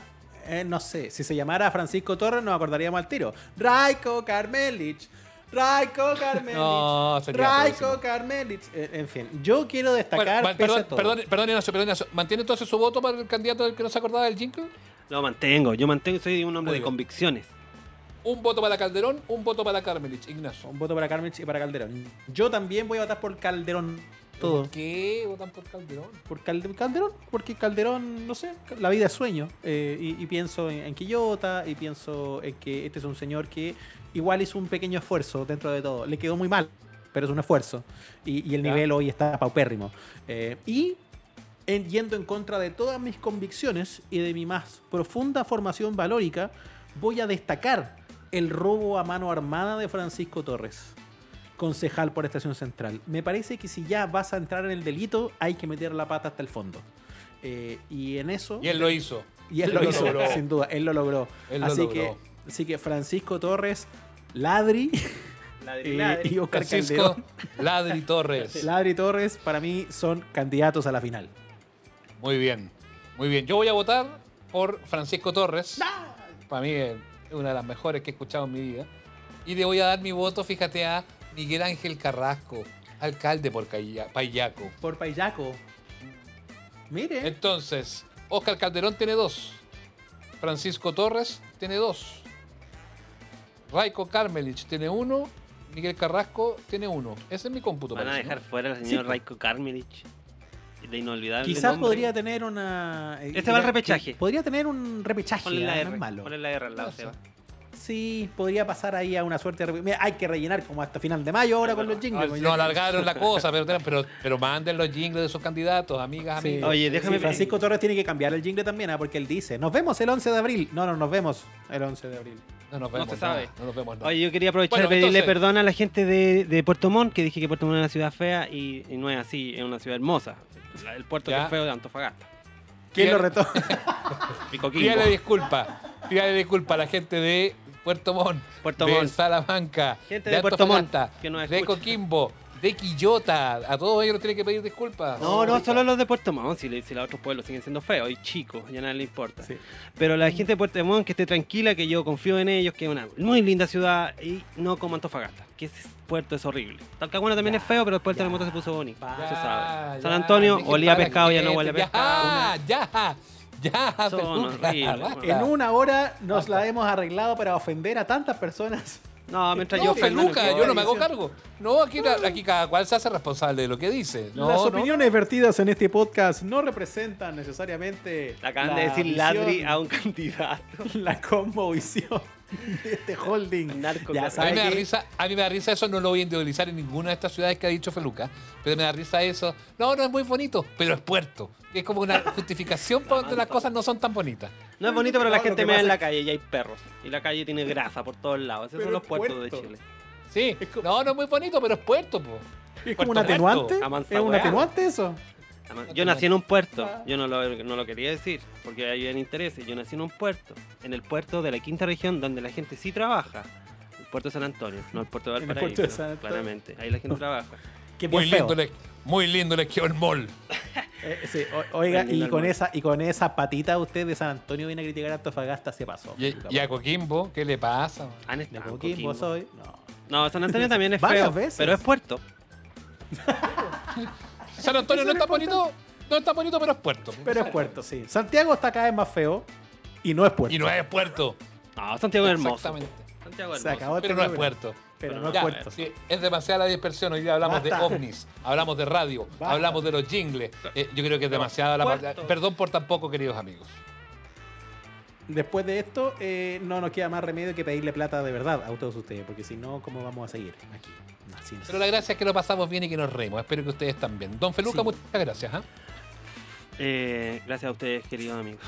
B: eh, no sé, si se llamara Francisco Torres nos acordaríamos al tiro. Raiko Karmelich. Raiko.
C: No, sería
B: Raiko
C: pésimo.
B: Karmelich. Eh, en fin, yo quiero destacar.
C: Bueno, ma-
B: pese a
C: perdón,
B: todo-
C: perdón, perdón, Ignacio, perdón, Ignacio. ¿Mantiene entonces su voto para el candidato del que no se acordaba del jingle?
D: Lo mantengo. Yo mantengo, soy un hombre
C: Muy
D: de
C: bien.
D: convicciones.
C: Un voto para Calderón, un voto para Carmelich. Ignacio.
B: Un voto para Karmelich y para Calderón. Yo también voy a votar por Calderón. Todo.
C: ¿Por qué votan por Calderón?
B: Por Calde- Calderón, porque Calderón, no sé, la vida es sueño. eh, y, y pienso en, en Quillota, y pienso en que este es un señor que igual hizo un pequeño esfuerzo dentro de todo. Le quedó muy mal, pero es un esfuerzo. Y, y el nivel hoy está paupérrimo. Eh, y en- yendo en contra de todas mis convicciones y de mi más profunda formación valórica, voy a destacar el robo a mano armada de Francisco Torres, concejal por Estación Central. Me parece que si ya vas a entrar en el delito, hay que meter la pata hasta el fondo. Eh, y en eso...
C: Y él lo hizo.
B: Y él
C: Él
B: lo,
C: lo
B: hizo,
C: logró.
B: sin duda, él lo logró.
C: Él lo
B: así,
C: logró.
B: Que, así que Francisco Torres, Ladri eh, y Oscar
C: Francisco
B: Calderón.
C: Ladri Torres. (laughs)
B: Ladri Torres para mí son candidatos a la final.
C: Muy bien, muy bien. Yo voy a votar por Francisco Torres. Para mí es una de las mejores que he escuchado en mi vida. Y le voy a dar mi voto, fíjate, a Miguel Ángel Carrasco, alcalde por Payaco.
B: Por Payaco. Mire.
C: Entonces, Oscar Calderón tiene dos. Francisco Torres tiene dos. Raiko Karmelich tiene uno. Miguel Carrasco tiene uno. Ese es mi cómputo.
D: Van a
C: parece, ¿no?
D: dejar fuera al
B: Sí,
D: señor
B: po.
D: Raiko Karmelich. De inolvidable
B: Quizás
D: nombre.
B: podría tener una. eh,
D: Este va al repechaje.
B: Podría tener un repechaje.
D: Ponle la
B: ah, no
D: R.
B: es malo.
D: Ponle la R al lado,
C: No.
D: Seba.
B: Sí, podría pasar ahí a una suerte de... Mira, hay que rellenar como hasta final de mayo ahora con los jingles.
C: No alargaron la cosa, pero, pero, pero manden los jingles de sus candidatos, amigas,
B: Sí.
C: amigos.
D: Oye, déjame-
B: Sí, Francisco Torres tiene que cambiar el jingle también, ¿ah? porque él dice, nos vemos el 11 de abril. No, no, nos vemos el 11 de abril.
C: No nos
D: No
C: vemos
D: se sabe.
C: nada, no nos vemos.
D: Oye, yo quería aprovechar
C: Bueno,
D: y pedirle
C: entonces-
D: perdón a la gente de, de Puerto Montt, que dije que Puerto Montt era una ciudad fea y, y no es así, es una ciudad hermosa. El puerto que es feo de Antofagasta.
B: ¿Quién
C: Bien.
B: lo retó? (laughs)
C: Pídale disculpa. Pídale disculpa a la gente de Puerto Montt,
D: Puerto
C: de
D: Montt.
C: Salamanca,
D: Gente
C: de,
D: de Puerto Montt,
C: Antofagasta,
D: que nos
C: de. Coquimbo, de Quillota. A todos ellos tienen que pedir disculpas.
D: No, no, solo los de Puerto Montt, si, si los otros pueblos siguen siendo feos y chicos, ya nada le importa.
B: Sí.
D: Pero la gente de Puerto Montt que esté tranquila, que yo confío en ellos, que es una muy linda ciudad y no como Antofagasta, que ese puerto es horrible. Talcahuano también es feo, pero después el
B: ya.
D: terremoto se puso bonito.
B: Ya,
D: se sabe. San Antonio olía pescado, ya no huele a pescado.
C: Ya, ya, (laughs) ya,
D: Son
C: peluca,
D: horribles.
B: En una hora nos la hemos arreglado para ofender a tantas personas.
D: No, mientras
C: No,
D: yo
C: peluca, yo no me hago cargo. No, aquí, aquí cada cual se hace responsable de lo que dice. No,
B: Las
C: no.
B: opiniones vertidas en este podcast no representan necesariamente
D: acaban
B: la
D: de decir ladri a un candidato. (laughs)
B: la conmovisión de este holding.
D: Narco-
B: Ya
D: A
C: A mí, me da risa, a mí me da risa eso, no lo voy a individualizar en ninguna de estas ciudades que ha dicho Feluca, pero me da risa eso. No, no es muy bonito, pero es puerto. Es como una justificación para donde las cosas no son tan bonitas.
D: No es bonito, pero la gente
B: que
D: me da en la calle y hay perros. Y la calle tiene grasa por todos lados. Esos
B: Pero
D: son los puertos
B: puerto.
D: de Chile.
C: Sí,
B: Es como-
C: no, no es muy bonito, pero es puerto, po.
B: ¿Es
C: Puerto
B: como un atenuante? ¿Es un atenuante eso?
D: Yo nací en un puerto, yo no lo, no lo quería decir, porque ahí hay intereses. Yo nací en un puerto, en el puerto de la quinta región, donde la gente sí trabaja. El puerto de San Antonio, no el puerto de Valparaíso.
B: puerto de San Antonio.
D: Claramente, ahí la gente trabaja.
C: Muy lindo, le, muy lindo le quedó el mall.
B: Eh, sí, o- oiga, y con, esa, y con esa patita usted de San Antonio viene a criticar a Antofagasta, se pasó.
C: Y, y a Coquimbo, ¿qué le pasa?
D: Han estado
B: Coquimbo
D: Coquimbo.
B: soy. No.
D: No, San Antonio (laughs) también es
B: Varias
D: feo,
B: veces.
D: pero es puerto. (laughs)
C: San Antonio no está bonito, no está bonito, pero es puerto.
B: Pero es puerto, sí. Santiago está cada vez más feo y no es puerto.
C: Y no es puerto.
D: No, Santiago es hermoso.
C: Exactamente.
D: Santiago es
B: Se
D: hermoso.
B: acabó
C: Pero no es puerto.
B: Pero no es
C: Ya, sí, es demasiada la dispersión. Hoy día hablamos
B: Basta.
C: de ovnis, hablamos de radio,
B: Basta.
C: hablamos de los jingles. Eh, yo creo que es demasiada la
D: Puerto.
C: Perdón por tan poco, queridos amigos.
B: Después de esto, eh, no nos queda más remedio que pedirle plata de verdad a todos ustedes, porque si no, ¿cómo vamos a seguir aquí? Así no.
C: Pero la gracia es que lo pasamos bien y que nos reímos. Espero que ustedes también. Don Feluca,
B: Sí.
C: muchas gracias. ¿ah?
D: Eh, gracias a ustedes, queridos amigos.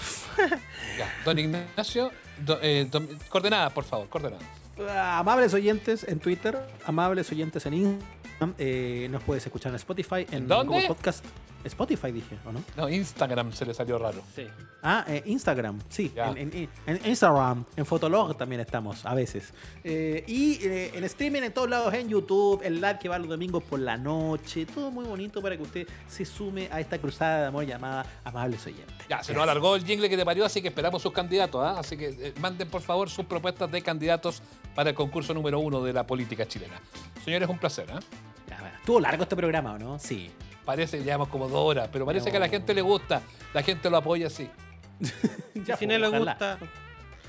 C: Ya. Don Ignacio, do- eh, don- coordenadas, por favor, coordenadas.
B: Ah, Amables oyentes en Twitter, amables oyentes en Instagram, eh, nos puedes escuchar en Spotify, en
C: ¿Dónde?
B: Google Podcast. Spotify dije, ¿o no?
C: No, Instagram se le salió raro.
D: Sí.
B: Ah, eh, Instagram, sí. En, en- en Instagram, en Fotolog también estamos a veces. Eh, y eh, en streaming en todos lados, en YouTube, el live que va los domingos por la noche. Todo muy bonito para que usted se sume a esta cruzada de amor llamada Amables Oyentes.
C: Ya, se nos alargó el jingle que te parió, así que esperamos sus candidatos. ¿ah? Así que eh, manden por favor sus propuestas de candidatos para el concurso número uno de la política chilena. Señores, un placer. ¿ah?
B: Ya, bueno. Estuvo largo este programa, ¿o no? Sí.
C: Parece, llevamos como dos horas, pero parece que a la gente le gusta. La gente lo apoya así. (laughs)
B: Ya,
D: si
B: pues,
D: no le
B: ojalá.
D: gusta,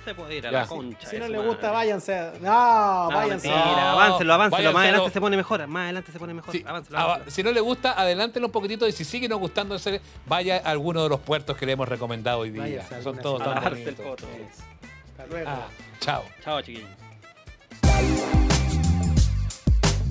D: se puede ir a
C: Ya.
D: la concha.
B: Si no le
D: madre.
B: gusta, váyanse. a- No,
D: No,
B: váyanse.
D: mentira,
C: No,
D: aváncelo, aváncelo.
C: váyanse
D: Más adelante se pone mejor. Más adelante se pone mejor.
C: Sí,
D: Aváncelo,
C: ava-
D: aváncelo.
C: si no le gusta, adelántelo un poquitito y si sigue no gustándose, vaya a alguno de los puertos que le hemos recomendado hoy día. Son todos tan bonitos.
B: Hasta luego.
C: Ah, chao.
D: Chao, chiquillos.